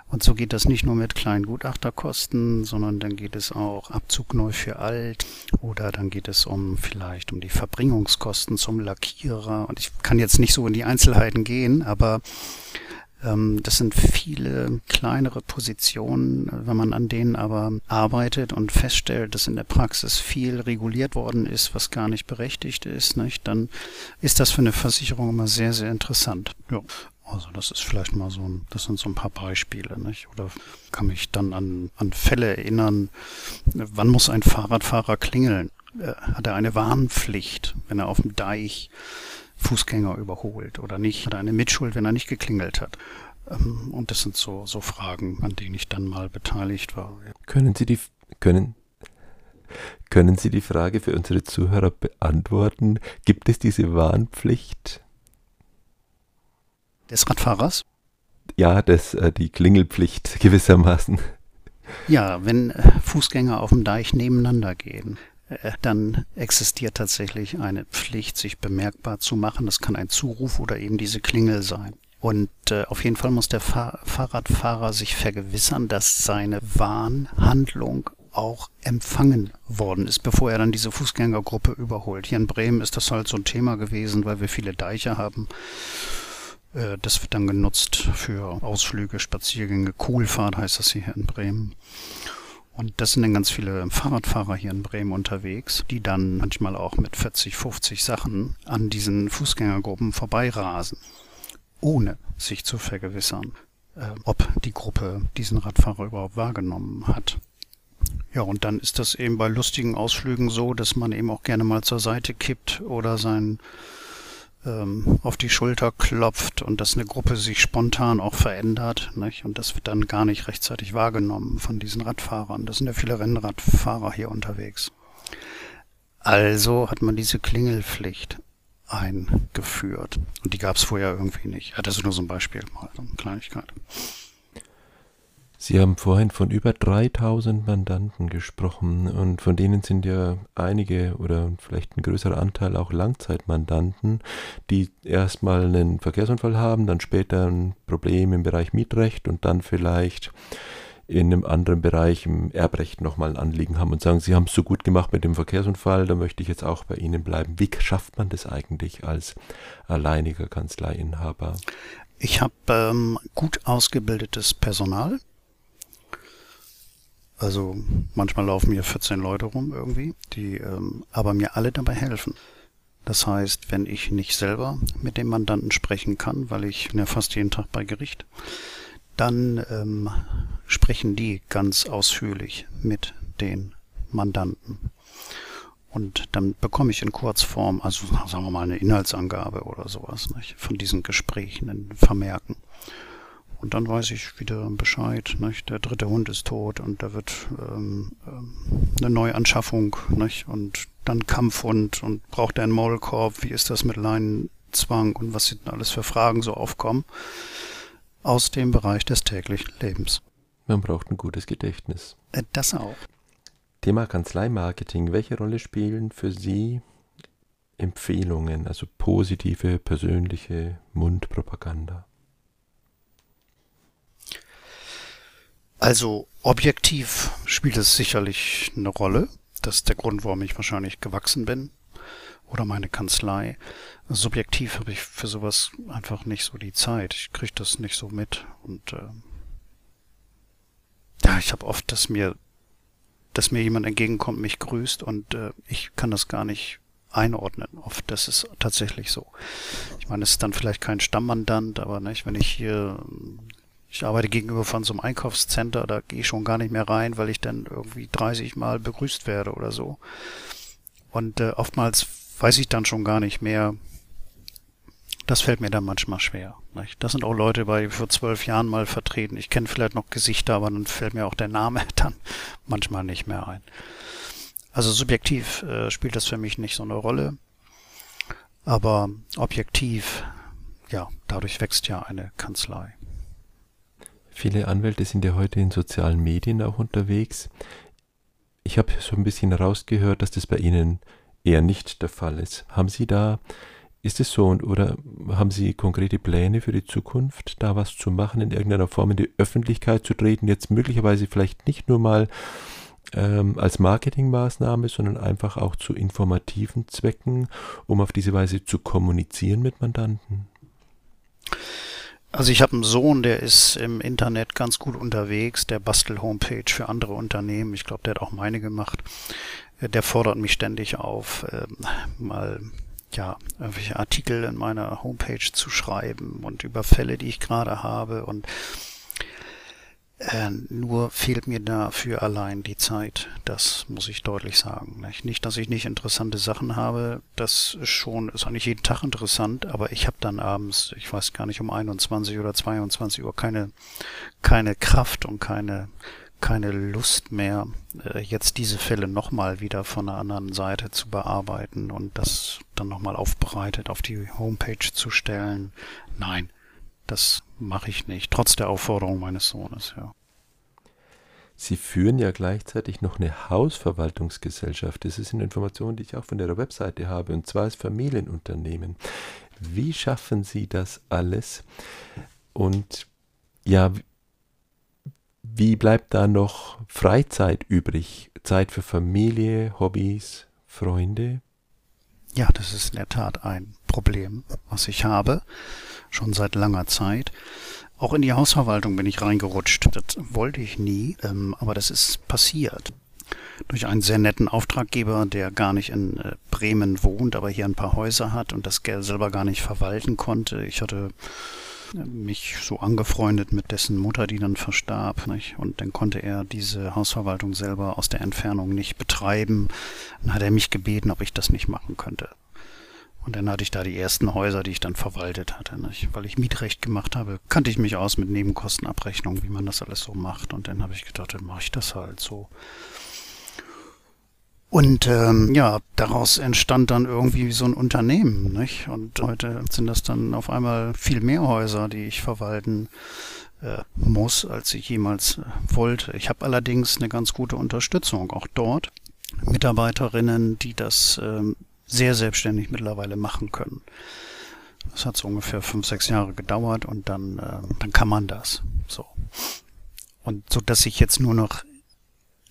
Und so geht das nicht nur mit kleinen Gutachterkosten, sondern dann geht es auch Abzug neu für alt oder dann geht es um vielleicht um die Verbringungskosten zum Lackierer. Und ich kann jetzt nicht so in die Einzelheiten gehen, aber das sind viele kleinere Positionen. Wenn man an denen aber arbeitet und feststellt, dass in der Praxis viel reguliert worden ist, was gar nicht berechtigt ist, nicht, dann ist das für eine Versicherung immer sehr, sehr interessant. Ja. Also das ist vielleicht mal so ein, das sind so ein paar Beispiele, nicht? Oder kann mich dann an, an Fälle erinnern, wann muss ein Fahrradfahrer klingeln? Äh, hat er eine Warnpflicht, wenn er auf dem Deich Fußgänger überholt oder nicht, oder eine Mitschuld, wenn er nicht geklingelt hat. Ähm, und das sind so, so Fragen, an denen ich dann mal beteiligt war. Können Sie die, können, können Sie die Frage für unsere Zuhörer beantworten? Gibt es diese Warnpflicht? Des Radfahrers? Ja, das, äh, die Klingelpflicht gewissermaßen. Ja, wenn äh, Fußgänger auf dem Deich nebeneinander gehen, dann existiert tatsächlich eine Pflicht, sich bemerkbar zu machen. Das kann ein Zuruf oder eben diese Klingel sein. Und äh, auf jeden Fall muss der Fahr Fahrradfahrer sich vergewissern, dass seine Warnhandlung auch empfangen worden ist, bevor er dann diese Fußgängergruppe überholt. Hier in Bremen ist das halt so ein Thema gewesen, weil wir viele Deiche haben. Äh, das wird dann genutzt für Ausflüge, Spaziergänge, Kohlfahrt heißt das hier in Bremen. Und das sind dann ganz viele Fahrradfahrer hier in Bremen unterwegs, die dann manchmal auch mit 40, 50 Sachen an diesen Fußgängergruppen vorbeirasen, ohne sich zu vergewissern, äh, ob die Gruppe diesen Radfahrer überhaupt wahrgenommen hat. Ja, und dann ist das eben bei lustigen Ausflügen so, dass man eben auch gerne mal zur Seite kippt oder sein ähm, auf die Schulter klopft und dass eine Gruppe sich spontan auch verändert. Nicht? Und das wird dann gar nicht rechtzeitig wahrgenommen von diesen Radfahrern. Das sind ja viele Rennradfahrer hier unterwegs. Also hat man diese Klingelpflicht eingeführt. Und die gab es vorher irgendwie nicht. Ja, das ist nur so ein Beispiel, mal so eine Kleinigkeit. Sie haben vorhin von über 3000 Mandanten gesprochen und von denen sind ja einige oder vielleicht ein größerer Anteil auch Langzeitmandanten, die erstmal einen Verkehrsunfall haben, dann später ein Problem im Bereich Mietrecht und dann vielleicht in einem anderen Bereich im Erbrecht nochmal ein Anliegen haben und sagen, Sie haben es so gut gemacht mit dem Verkehrsunfall, da möchte ich jetzt auch bei Ihnen bleiben. Wie schafft man das eigentlich als alleiniger Kanzleiinhaber? Ich habe ähm, gut ausgebildetes Personal also manchmal laufen hier 14 Leute rum irgendwie, die ähm, aber mir alle dabei helfen. Das heißt, wenn ich nicht selber mit dem Mandanten sprechen kann, weil ich ja fast jeden Tag bei Gericht, dann ähm, sprechen die ganz ausführlich mit den Mandanten. Und dann bekomme ich in Kurzform, also sagen wir mal eine Inhaltsangabe oder sowas, nicht, von diesen Gesprächen, in Vermerken. Und dann weiß ich wieder Bescheid. Nicht? Der dritte Hund ist tot und da wird ähm, ähm, eine Neuanschaffung. Nicht? Und dann Kampfhund und braucht er einen Maulkorb? Wie ist das mit Leinenzwang und was sind alles für Fragen so aufkommen? Aus dem Bereich des täglichen Lebens. Man braucht ein gutes Gedächtnis. Äh, das auch. Thema Kanzleimarketing. Welche Rolle spielen für Sie Empfehlungen, also positive, persönliche Mundpropaganda? Also objektiv spielt es sicherlich eine Rolle. Das ist der Grund, warum ich wahrscheinlich gewachsen bin. Oder meine Kanzlei. Subjektiv habe ich für sowas einfach nicht so die Zeit. Ich kriege das nicht so mit. Und äh, ja, ich habe oft, dass mir, dass mir jemand entgegenkommt, mich grüßt und äh, ich kann das gar nicht einordnen. Oft das ist tatsächlich so. Ich meine, es ist dann vielleicht kein Stammmandant, aber nicht, wenn ich hier ich arbeite gegenüber von so einem Einkaufscenter, da gehe ich schon gar nicht mehr rein, weil ich dann irgendwie 30 Mal begrüßt werde oder so. Und äh, oftmals weiß ich dann schon gar nicht mehr, das fällt mir dann manchmal schwer. Nicht? Das sind auch Leute bei vor zwölf Jahren mal vertreten. Ich kenne vielleicht noch Gesichter, aber dann fällt mir auch der Name dann manchmal nicht mehr ein. Also subjektiv äh, spielt das für mich nicht so eine Rolle. Aber objektiv, ja, dadurch wächst ja eine Kanzlei. Viele Anwälte sind ja heute in sozialen Medien auch unterwegs. Ich habe so ein bisschen herausgehört, dass das bei Ihnen eher nicht der Fall ist. Haben Sie da, ist es so und oder haben Sie konkrete Pläne für die Zukunft, da was zu machen, in irgendeiner Form in die Öffentlichkeit zu treten, jetzt möglicherweise vielleicht nicht nur mal ähm, als Marketingmaßnahme, sondern einfach auch zu informativen Zwecken, um auf diese Weise zu kommunizieren mit Mandanten? Also ich habe einen Sohn, der ist im Internet ganz gut unterwegs, der bastelt Homepage für andere Unternehmen. Ich glaube, der hat auch meine gemacht. Äh, der fordert mich ständig auf, äh, mal ja, irgendwelche Artikel in meiner Homepage zu schreiben und über Fälle, die ich gerade habe und äh, nur fehlt mir dafür allein die Zeit. Das muss ich deutlich sagen. Nicht, nicht dass ich nicht interessante Sachen habe. Das ist schon, ist eigentlich jeden Tag interessant, aber ich habe dann abends, ich weiß gar nicht, um 21 oder 22 Uhr keine, keine Kraft und keine, keine Lust mehr, äh, jetzt diese Fälle nochmal wieder von einer anderen Seite zu bearbeiten und das dann nochmal aufbereitet auf die Homepage zu stellen. Nein, das mache ich nicht, trotz der Aufforderung meines Sohnes, ja. Sie führen ja gleichzeitig noch eine Hausverwaltungsgesellschaft. Das ist eine Information, die ich auch von der Webseite habe, und zwar als Familienunternehmen. Wie schaffen Sie das alles? Und ja, wie bleibt da noch Freizeit übrig? Zeit für Familie, Hobbys, Freunde? Ja, das ist in der Tat ein Problem, was ich habe, schon seit langer Zeit. Auch in die Hausverwaltung bin ich reingerutscht. Das wollte ich nie, ähm, aber das ist passiert. Durch einen sehr netten Auftraggeber, der gar nicht in äh, Bremen wohnt, aber hier ein paar Häuser hat und das Geld selber gar nicht verwalten konnte. Ich hatte mich so angefreundet mit dessen Mutter, die dann verstarb. Nicht? Und dann konnte er diese Hausverwaltung selber aus der Entfernung nicht betreiben. Dann hat er mich gebeten, ob ich das nicht machen könnte. Und dann hatte ich da die ersten Häuser, die ich dann verwaltet hatte. Nicht? Weil ich Mietrecht gemacht habe, kannte ich mich aus mit Nebenkostenabrechnung, wie man das alles so macht. Und dann habe ich gedacht, dann mache ich das halt so. Und ähm, ja, daraus entstand dann irgendwie so ein Unternehmen. Nicht? Und heute sind das dann auf einmal viel mehr Häuser, die ich verwalten äh, muss, als ich jemals äh, wollte. Ich habe allerdings eine ganz gute Unterstützung auch dort. Mitarbeiterinnen, die das ähm, sehr selbstständig mittlerweile machen können. Das hat so ungefähr fünf, sechs Jahre gedauert und dann, äh, dann kann man das. So. Und so dass ich jetzt nur noch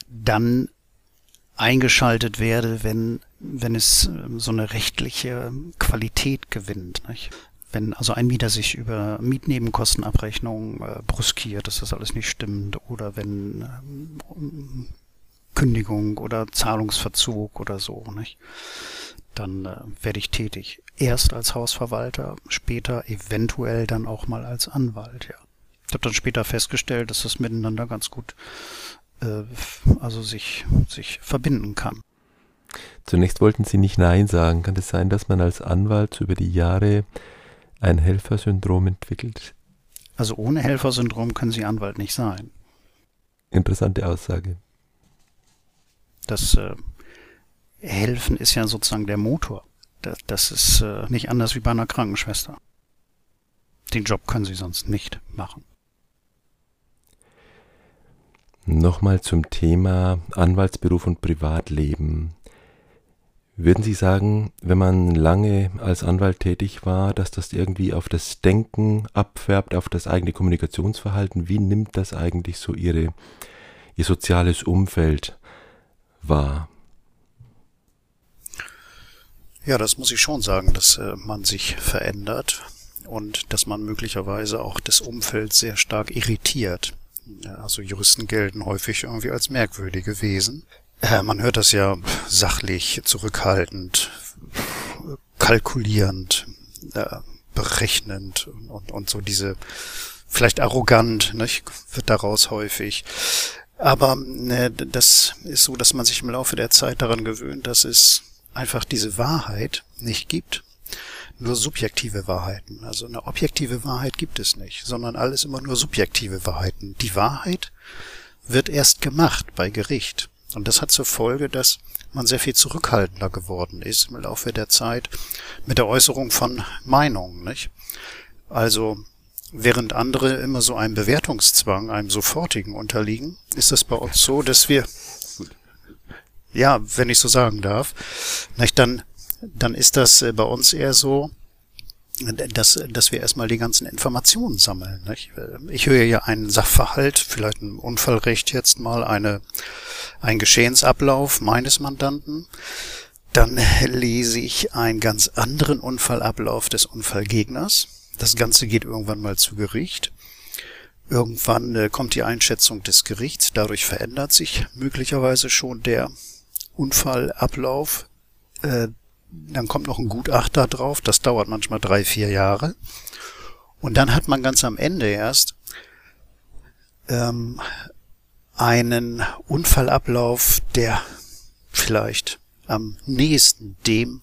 dann eingeschaltet werde, wenn, wenn es ähm, so eine rechtliche Qualität gewinnt. Nicht? Wenn also ein Mieter sich über Mietnebenkostenabrechnung äh, bruskiert, dass das alles nicht stimmt, oder wenn ähm, Kündigung oder Zahlungsverzug oder so, nicht? Dann äh, werde ich tätig. Erst als Hausverwalter, später eventuell dann auch mal als Anwalt, ja. Ich habe dann später festgestellt, dass das miteinander ganz gut äh, also sich, sich verbinden kann. Zunächst wollten Sie nicht Nein sagen. Kann es sein, dass man als Anwalt über die Jahre ein Helfersyndrom entwickelt? Also ohne Helfersyndrom können Sie Anwalt nicht sein. Interessante Aussage. Das äh, Helfen ist ja sozusagen der Motor. Das, das ist äh, nicht anders wie bei einer Krankenschwester. Den Job können Sie sonst nicht machen. Nochmal zum Thema Anwaltsberuf und Privatleben. Würden Sie sagen, wenn man lange als Anwalt tätig war, dass das irgendwie auf das Denken abfärbt, auf das eigene Kommunikationsverhalten? Wie nimmt das eigentlich so Ihre, Ihr soziales Umfeld wahr? Ja, das muss ich schon sagen, dass äh, man sich verändert und dass man möglicherweise auch das Umfeld sehr stark irritiert. Also Juristen gelten häufig irgendwie als merkwürdige Wesen. Äh, man hört das ja sachlich, zurückhaltend, kalkulierend, äh, berechnend und, und so diese, vielleicht arrogant, nicht, wird daraus häufig. Aber ne, das ist so, dass man sich im Laufe der Zeit daran gewöhnt, dass es einfach diese Wahrheit nicht gibt nur subjektive Wahrheiten. Also eine objektive Wahrheit gibt es nicht, sondern alles immer nur subjektive Wahrheiten. Die Wahrheit wird erst gemacht bei Gericht. Und das hat zur Folge, dass man sehr viel zurückhaltender geworden ist im Laufe der Zeit mit der Äußerung von Meinungen, nicht? Also, während andere immer so einem Bewertungszwang, einem sofortigen unterliegen, ist es bei uns so, dass wir, ja, wenn ich so sagen darf, nicht, dann dann ist das äh, bei uns eher so, dass, dass wir erstmal die ganzen Informationen sammeln. Nicht? Ich höre ja einen Sachverhalt, vielleicht ein Unfallrecht jetzt mal, eine, ein Geschehensablauf meines Mandanten. Dann lese ich einen ganz anderen Unfallablauf des Unfallgegners. Das Ganze geht irgendwann mal zu Gericht. Irgendwann äh, kommt die Einschätzung des Gerichts. Dadurch verändert sich möglicherweise schon der Unfallablauf. Äh, dann kommt noch ein Gutachter drauf, das dauert manchmal drei, vier Jahre. Und dann hat man ganz am Ende erst ähm, einen Unfallablauf, der vielleicht am nächsten dem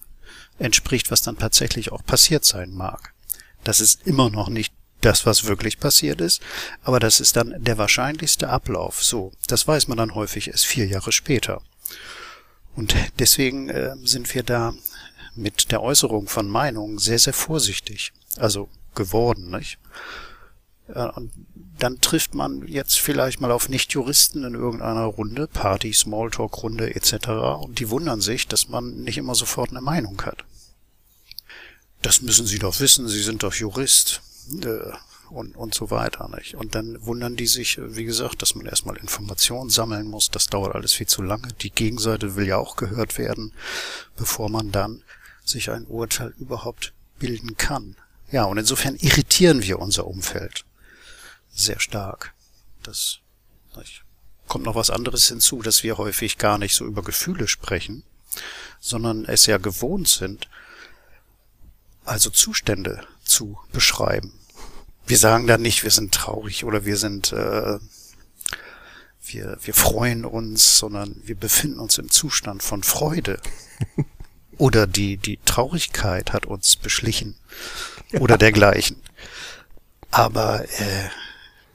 entspricht, was dann tatsächlich auch passiert sein mag. Das ist immer noch nicht das, was wirklich passiert ist, aber das ist dann der wahrscheinlichste Ablauf. So, das weiß man dann häufig erst vier Jahre später. Und deswegen äh, sind wir da mit der Äußerung von Meinungen sehr, sehr vorsichtig. Also geworden, nicht? Und dann trifft man jetzt vielleicht mal auf Nichtjuristen in irgendeiner Runde, Party, Smalltalk-Runde etc. Und die wundern sich, dass man nicht immer sofort eine Meinung hat. Das müssen Sie doch wissen, Sie sind doch Jurist äh, und, und so weiter. Nicht? Und dann wundern die sich, wie gesagt, dass man erstmal Informationen sammeln muss. Das dauert alles viel zu lange. Die Gegenseite will ja auch gehört werden, bevor man dann sich ein Urteil überhaupt bilden kann. Ja, und insofern irritieren wir unser Umfeld sehr stark. Das nicht. kommt noch was anderes hinzu, dass wir häufig gar nicht so über Gefühle sprechen, sondern es ja gewohnt sind, also Zustände zu beschreiben. Wir sagen dann nicht, wir sind traurig oder wir sind, äh, wir, wir freuen uns, sondern wir befinden uns im Zustand von Freude. oder die, die Traurigkeit hat uns beschlichen oder dergleichen. Aber äh,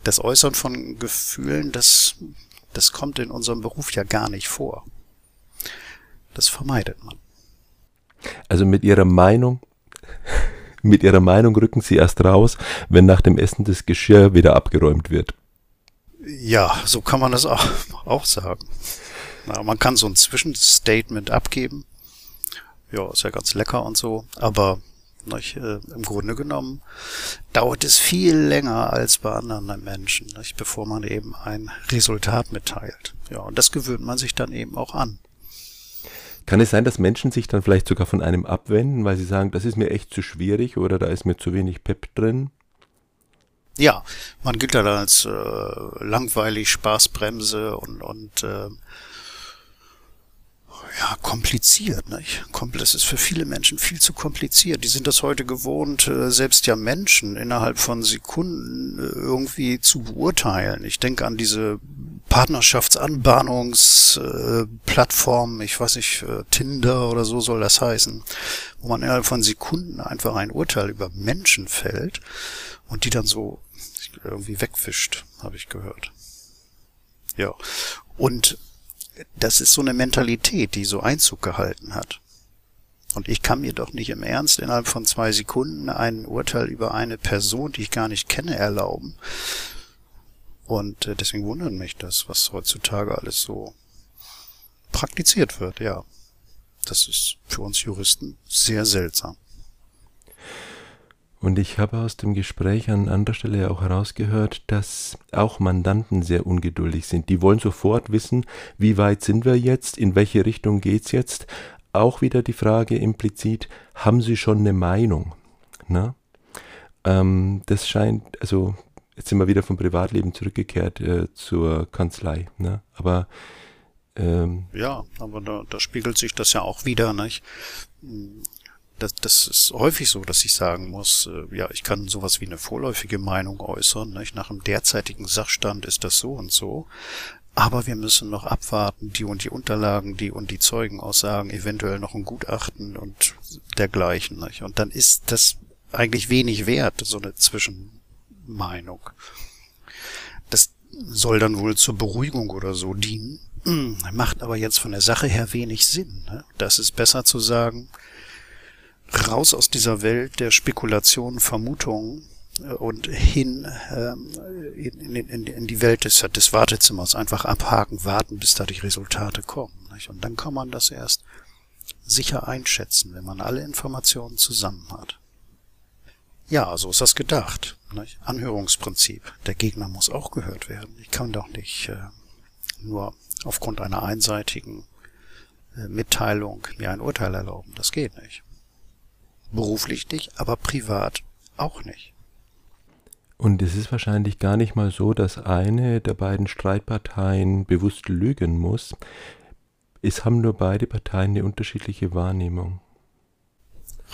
das Äußern von Gefühlen, das, das kommt in unserem Beruf ja gar nicht vor. Das vermeidet man. Also mit Ihrer Meinung, mit Ihrer Meinung rücken Sie erst raus, wenn nach dem Essen das Geschirr wieder abgeräumt wird. Ja, so kann man das auch, auch sagen. Na, man kann so ein Zwischenstatement abgeben. Ja, ist ja ganz lecker und so, aber nicht, äh, Im Grunde genommen dauert es viel länger als bei anderen Menschen, nicht, bevor man eben ein Resultat mitteilt. Ja, und das gewöhnt man sich dann eben auch an. Kann es sein, dass Menschen sich dann vielleicht sogar von einem abwenden, weil sie sagen, das ist mir echt zu schwierig oder da ist mir zu wenig Pep drin? Ja, man gilt dann als äh, langweilig, Spaßbremse und, und äh, ja, kompliziert. Nicht? Das ist für viele Menschen viel zu kompliziert. Die sind das heute gewohnt, äh, selbst ja Menschen innerhalb von Sekunden äh, irgendwie zu beurteilen. Ich denke an diese Partnerschaftsanbahnungsplattformen, ich weiß nicht, äh, Tinder oder so soll das heißen, wo man innerhalb von Sekunden einfach ein Urteil über Menschen fällt und die dann so irgendwie wegwischt, habe ich gehört. Ja. Und das ist so eine Mentalität, die so Einzug gehalten hat. Und ich kann mir doch nicht im Ernst innerhalb von zwei Sekunden ein Urteil über eine Person, die ich gar nicht kenne, erlauben. Und äh, deswegen wundert mich das, was heutzutage alles so praktiziert wird, ja. Das ist für uns Juristen sehr seltsam. Und ich habe aus dem Gespräch an anderer Stelle auch herausgehört, dass auch Mandanten sehr ungeduldig sind. Die wollen sofort wissen, wie weit sind wir jetzt, in welche Richtung geht's jetzt. Auch wieder die Frage implizit, haben Sie schon eine Meinung? Na? Ähm, das scheint, also jetzt sind wir wieder vom Privatleben zurückgekehrt äh, zur Kanzlei. Ne? Aber ähm, ja, aber da, da spiegelt sich das ja auch wieder, nicht? Das, das ist häufig so, dass ich sagen muss, äh, ja, ich kann sowas wie eine vorläufige Meinung äußern. Nicht? Nach dem derzeitigen Sachstand ist das so und so. Aber wir müssen noch abwarten, die und die Unterlagen, die und die Zeugenaussagen, eventuell noch ein Gutachten und dergleichen. Nicht? Und dann ist das eigentlich wenig wert, so eine Zwischenmeinung. Das soll dann wohl zur Beruhigung oder so dienen, macht aber jetzt von der Sache her wenig Sinn. Ne? Das ist besser zu sagen, raus aus dieser Welt der Spekulation, Vermutungen äh, und hin ähm, in, in, in, die Welt des, des Wartezimmers. Einfach abhaken, warten, bis da die Resultate kommen. Nicht? Und dann kann man das erst sicher einschätzen, wenn man alle Informationen zusammen hat. Ja, so ist das gedacht. Nicht? Anhörungsprinzip. Der Gegner muss auch gehört werden. Ich kann doch nicht äh, nur aufgrund einer einseitigen äh, Mitteilung mir ein Urteil erlauben. Das geht nicht beruflich nicht, aber privat auch nicht. Und es ist wahrscheinlich gar nicht mal so, dass eine der beiden Streitparteien bewusst lügen muss. Es haben nur beide Parteien eine unterschiedliche Wahrnehmung.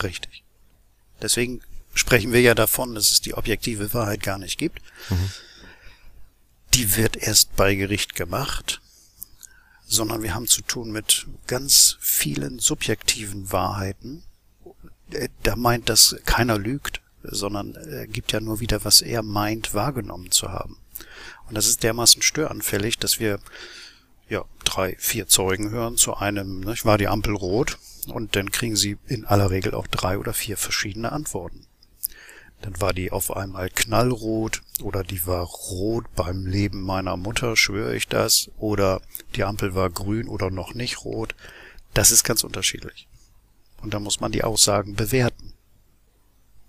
Richtig. Deswegen sprechen wir ja davon, dass es die objektive Wahrheit gar nicht gibt. Mhm. Die wird erst bei Gericht gemacht, sondern wir haben zu tun mit ganz vielen subjektiven Wahrheiten, da meint, dass keiner lügt, sondern er gibt ja nur wieder, was er meint, wahrgenommen zu haben. Und das ist dermaßen störanfällig, dass wir ja drei, vier Zeugen hören zu einem, ne, war die Ampel rot und dann kriegen sie in aller Regel auch drei oder vier verschiedene Antworten. Dann war die auf einmal knallrot oder die war rot beim Leben meiner Mutter, schwöre ich das, oder die Ampel war grün oder noch nicht rot. Das ist ganz unterschiedlich. Und da muss man die Aussagen bewerten.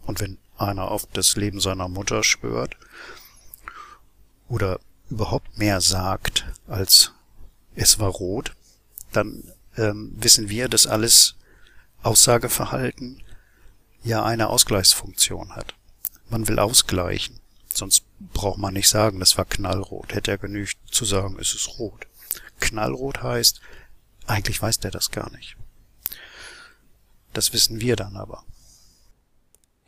Und wenn einer auf das Leben seiner Mutter schwört oder überhaupt mehr sagt als es war rot, dann ähm, wissen wir, dass alles Aussageverhalten ja eine Ausgleichsfunktion hat. Man will ausgleichen. Sonst braucht man nicht sagen, das war knallrot. Hätte er genügt zu sagen, es ist rot. Knallrot heißt, eigentlich weiß der das gar nicht. Das wissen wir dann aber.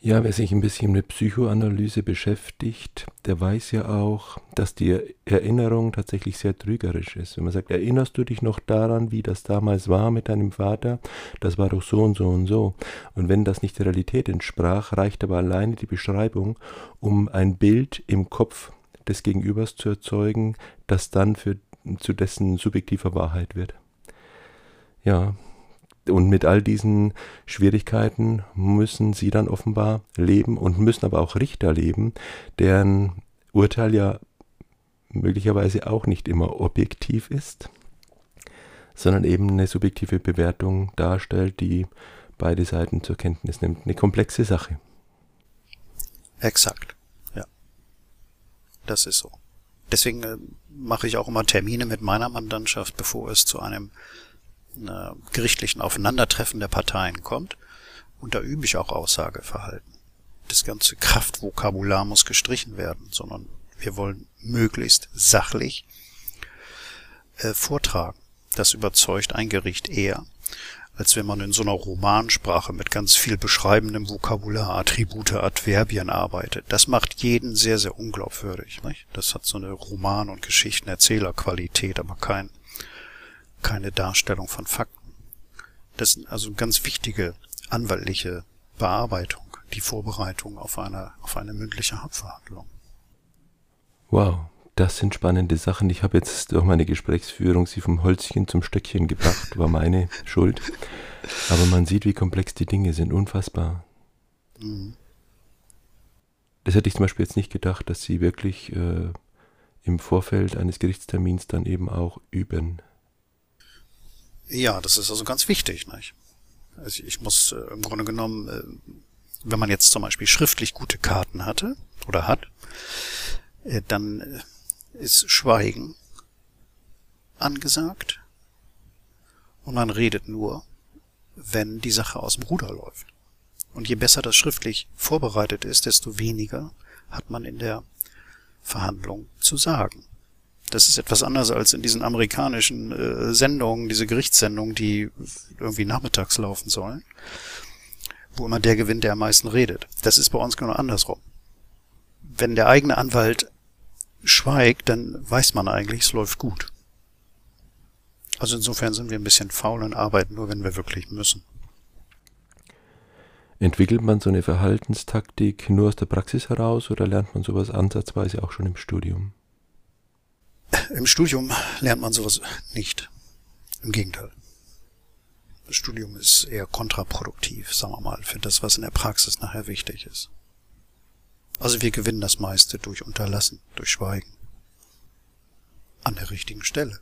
Ja, wer sich ein bisschen mit Psychoanalyse beschäftigt, der weiß ja auch, dass die Erinnerung tatsächlich sehr trügerisch ist. Wenn man sagt, erinnerst du dich noch daran, wie das damals war mit deinem Vater? Das war doch so und so und so. Und wenn das nicht der Realität entsprach, reicht aber alleine die Beschreibung, um ein Bild im Kopf des Gegenübers zu erzeugen, das dann für, zu dessen subjektiver Wahrheit wird. Ja, und mit all diesen Schwierigkeiten müssen sie dann offenbar leben und müssen aber auch Richter leben, deren Urteil ja möglicherweise auch nicht immer objektiv ist, sondern eben eine subjektive Bewertung darstellt, die beide Seiten zur Kenntnis nimmt. Eine komplexe Sache. Exakt. Ja. Das ist so. Deswegen äh, mache ich auch immer Termine mit meiner Mandantschaft, bevor es zu einem äh, gerichtlichen Aufeinandertreffen der Parteien kommt. Und da übe ich auch Aussageverhalten. Das ganze Kraftvokabular muss gestrichen werden, sondern wir wollen möglichst sachlich äh, vortragen. Das überzeugt ein Gericht eher, als wenn man in so einer Romansprache mit ganz viel beschreibendem Vokabular, Attribute, Adverbien arbeitet. Das macht jeden sehr, sehr unglaubwürdig. Nicht? Das hat so eine Roman- und Geschichtenerzählerqualität, aber kein keine Darstellung von Fakten. Das ist also ganz wichtige anwaltliche Bearbeitung, die Vorbereitung auf eine, auf eine mündliche Hauptverhandlung. Wow, das sind spannende Sachen. Ich habe jetzt durch meine Gesprächsführung sie vom Holzchen zum Stöckchen gebracht, war meine Schuld. Aber man sieht, wie komplex die Dinge sind, unfassbar. Mhm. Das hätte ich zum Beispiel jetzt nicht gedacht, dass sie wirklich äh, im Vorfeld eines Gerichtstermins dann eben auch üben. Ja, das ist also ganz wichtig. Nicht? Also ich muss äh, im Grunde genommen, äh, wenn man jetzt zum Beispiel schriftlich gute Karten hatte oder hat, äh, dann äh, ist Schweigen angesagt und man redet nur, wenn die Sache aus dem Ruder läuft. Und je besser das schriftlich vorbereitet ist, desto weniger hat man in der Verhandlung zu sagen. Das ist etwas anders als in diesen amerikanischen äh, Sendungen, diese Gerichtssendungen, die irgendwie nachmittags laufen sollen, wo immer der gewinnt, der am meisten redet. Das ist bei uns genau andersrum. Wenn der eigene Anwalt schweigt, dann weiß man eigentlich, es läuft gut. Also insofern sind wir ein bisschen faul und arbeiten nur, wenn wir wirklich müssen. Entwickelt man so eine Verhaltenstaktik nur aus der Praxis heraus oder lernt man sowas ansatzweise auch schon im Studium? Im Studium lernt man sowas nicht. Im Gegenteil. Das Studium ist eher kontraproduktiv, sagen wir mal, für das, was in der Praxis nachher wichtig ist. Also wir gewinnen das meiste durch Unterlassen, durch Schweigen. An der richtigen Stelle.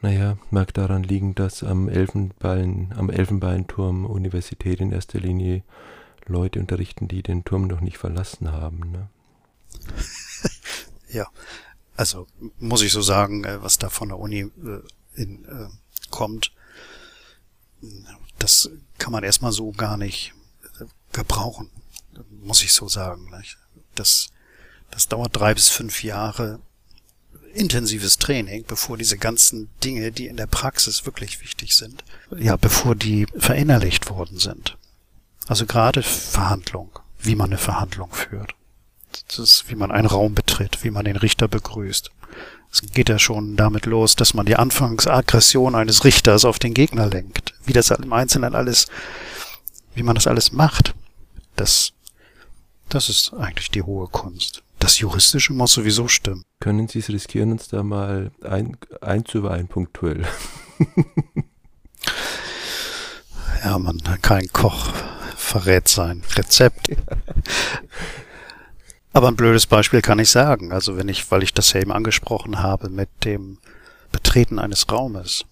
Naja, mag daran liegen, dass am Elfenbein, am Elfenbeinturm Universität in erster Linie Leute unterrichten, die den Turm noch nicht verlassen haben. Ne? ja, also muss ich so sagen, äh, was da von der Uni äh, in, äh, kommt, das kann man erstmal so gar nicht äh, gebrauchen, muss ich so sagen. Das, das dauert drei bis fünf Jahre intensives Training, bevor diese ganzen Dinge, die in der Praxis wirklich wichtig sind, ja, bevor die verinnerlicht worden sind. Also gerade Verhandlung, wie man eine Verhandlung führt. Das wie man einen Raum betritt, wie man den Richter begrüßt. Es geht ja schon damit los, dass man die Anfangsaggression eines Richters auf den Gegner lenkt. Wie das im Einzelnen alles, wie man das alles macht. Das, das ist eigentlich die hohe Kunst. Das Juristische muss sowieso stimmen. Können Sie es riskieren, uns da mal ein, einzuweihen, punktuell? ja, man, kein Koch verrät sein Rezept. Aber ein blödes Beispiel kann ich sagen. Also wenn ich, weil ich das ja eben angesprochen habe mit dem Betreten eines Raumes.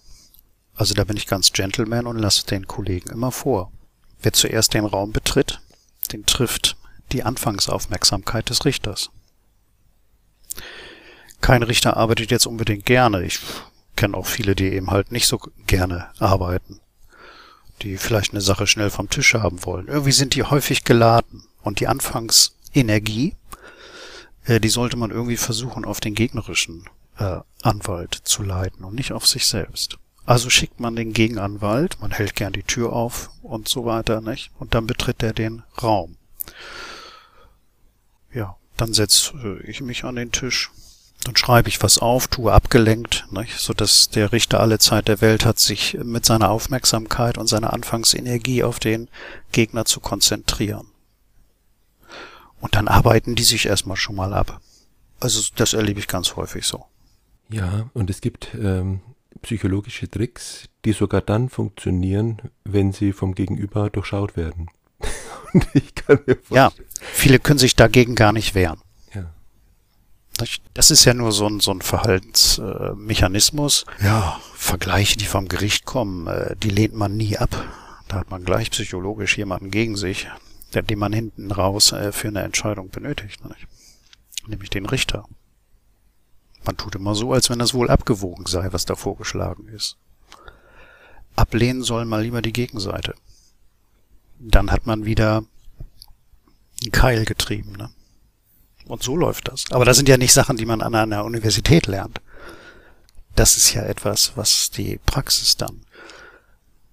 Also da bin ich ganz Gentleman und lasse den Kollegen immer vor. Wer zuerst den Raum betritt, den trifft die Anfangsaufmerksamkeit des Richters. Kein Richter arbeitet jetzt unbedingt gerne. Ich kenne auch viele, die eben halt nicht so gerne arbeiten. Die vielleicht eine Sache schnell vom Tisch haben wollen. Irgendwie sind die häufig geladen. Und die Anfangsenergie äh, die sollte man irgendwie versuchen, auf den gegnerischen äh, Anwalt zu leiten und nicht auf sich selbst. Also schickt man den Gegenanwalt, man hält gern die Tür auf und so weiter, nicht? Und dann betritt er den Raum. Ja, dann setze ich mich an den Tisch, dann schreibe ich was auf, tue abgelenkt, nicht? so dass der Richter alle Zeit der Welt hat, sich mit seiner Aufmerksamkeit und seiner Anfangsenergie auf den Gegner zu konzentrieren. Und dann arbeiten die sich erstmal schon mal ab. Also das erlebe ich ganz häufig so. Ja, und es gibt ähm, psychologische Tricks, die sogar dann funktionieren, wenn sie vom Gegenüber durchschaut werden. Und ich kann mir vorstellen. Ja, viele können sich dagegen gar nicht wehren. Ja. Das ist ja nur so ein, so ein Verhaltensmechanismus. Ja, Vergleiche, die vom Gericht kommen, äh, die lehnt man nie ab. Da hat man gleich psychologisch jemanden gegen sich, der, den man hinten raus äh, für eine Entscheidung benötigt. Nicht? Nämlich den Richter. Man tut immer so, als wenn das wohl abgewogen sei, was da vorgeschlagen ist. Ablehnen soll mal lieber die Gegenseite. Dann hat man wieder einen Keil getrieben. Ne? Und so läuft das. Aber das sind ja nicht Sachen, die man an einer Universität lernt. Das ist ja etwas, was die Praxis dann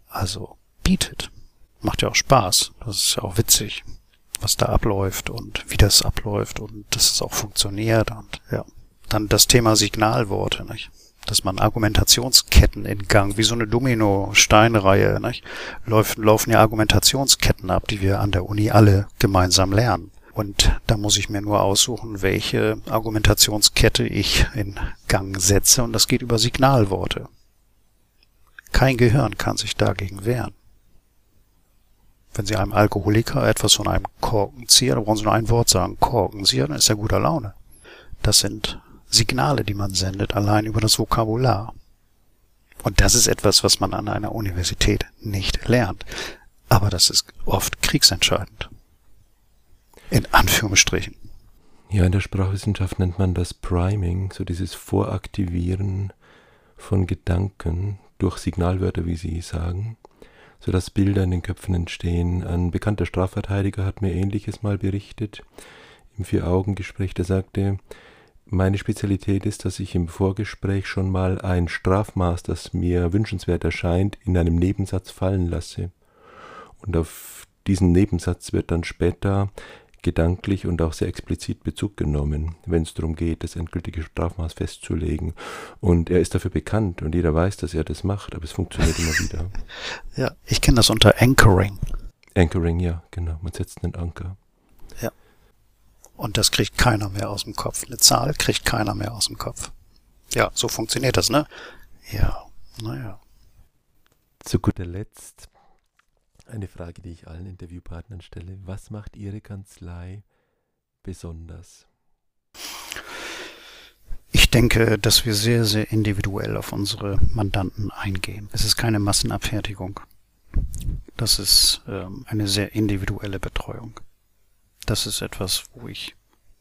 also bietet. Macht ja auch Spaß. Das ist ja auch witzig, was da abläuft und wie das abläuft und dass es auch funktioniert und ja. Dann das Thema Signalworte, nicht? dass man Argumentationsketten in Gang, wie so eine Domino-Steinreihe, nicht? Laufen, laufen ja Argumentationsketten ab, die wir an der Uni alle gemeinsam lernen. Und da muss ich mir nur aussuchen, welche Argumentationskette ich in Gang setze, und das geht über Signalworte. Kein Gehirn kann sich dagegen wehren. Wenn Sie einem Alkoholiker etwas von einem Korken ziehen, dann brauchen Sie nur ein Wort sagen, Korken ziehen, dann ist er guter Laune. Das sind Signale, die man sendet, allein über das Vokabular. Und das ist etwas, was man an einer Universität nicht lernt. Aber das ist oft kriegsentscheidend. In Anführungsstrichen. Ja, in der Sprachwissenschaft nennt man das Priming, so dieses Voraktivieren von Gedanken durch Signalwörter, wie Sie sagen, so dass Bilder in den Köpfen entstehen. Ein bekannter Strafverteidiger hat mir Ähnliches mal berichtet im Vier-Augen-Gespräch. Der sagte, meine Spezialität ist, dass ich im Vorgespräch schon mal ein Strafmaß, das mir wünschenswert erscheint, in einem Nebensatz fallen lasse. Und auf diesen Nebensatz wird dann später gedanklich und auch sehr explizit Bezug genommen, wenn es darum geht, das endgültige Strafmaß festzulegen. Und er ist dafür bekannt und jeder weiß, dass er das macht, aber es funktioniert immer wieder. Ja, ich kenne das unter Anchoring. Anchoring, ja, genau. Man setzt einen Anker. Und das kriegt keiner mehr aus dem Kopf. Eine Zahl kriegt keiner mehr aus dem Kopf. Ja, so funktioniert das, ne? Ja, naja. Zu guter Letzt eine Frage, die ich allen Interviewpartnern stelle. Was macht Ihre Kanzlei besonders? Ich denke, dass wir sehr, sehr individuell auf unsere Mandanten eingehen. Es ist keine Massenabfertigung. Das ist ähm, eine sehr individuelle Betreuung das ist etwas, wo ich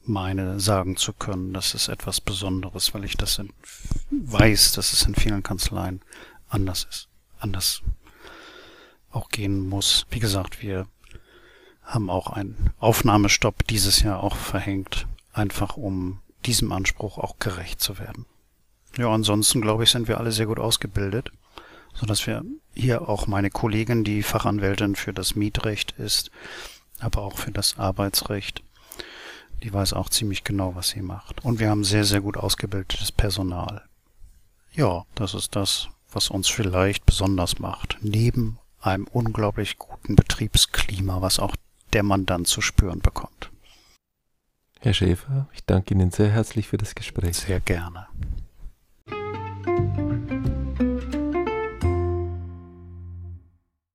meine sagen zu können, das ist etwas Besonderes, weil ich das in, weiß, dass es in vielen Kanzleien anders ist, anders auch gehen muss. Wie gesagt, wir haben auch einen Aufnahmestopp dieses Jahr auch verhängt, einfach um diesem Anspruch auch gerecht zu werden. Ja, ansonsten glaube ich, sind wir alle sehr gut ausgebildet, so dass wir hier auch meine Kollegin, die Fachanwältin für das Mietrecht ist, aber auch für das Arbeitsrecht. Die weiß auch ziemlich genau, was sie macht. Und wir haben sehr, sehr gut ausgebildetes Personal. Ja, das ist das, was uns vielleicht besonders macht. Neben einem unglaublich guten Betriebsklima, was auch der Mandant zu spüren bekommt. Herr Schäfer, ich danke Ihnen sehr herzlich für das Gespräch. Sehr gerne.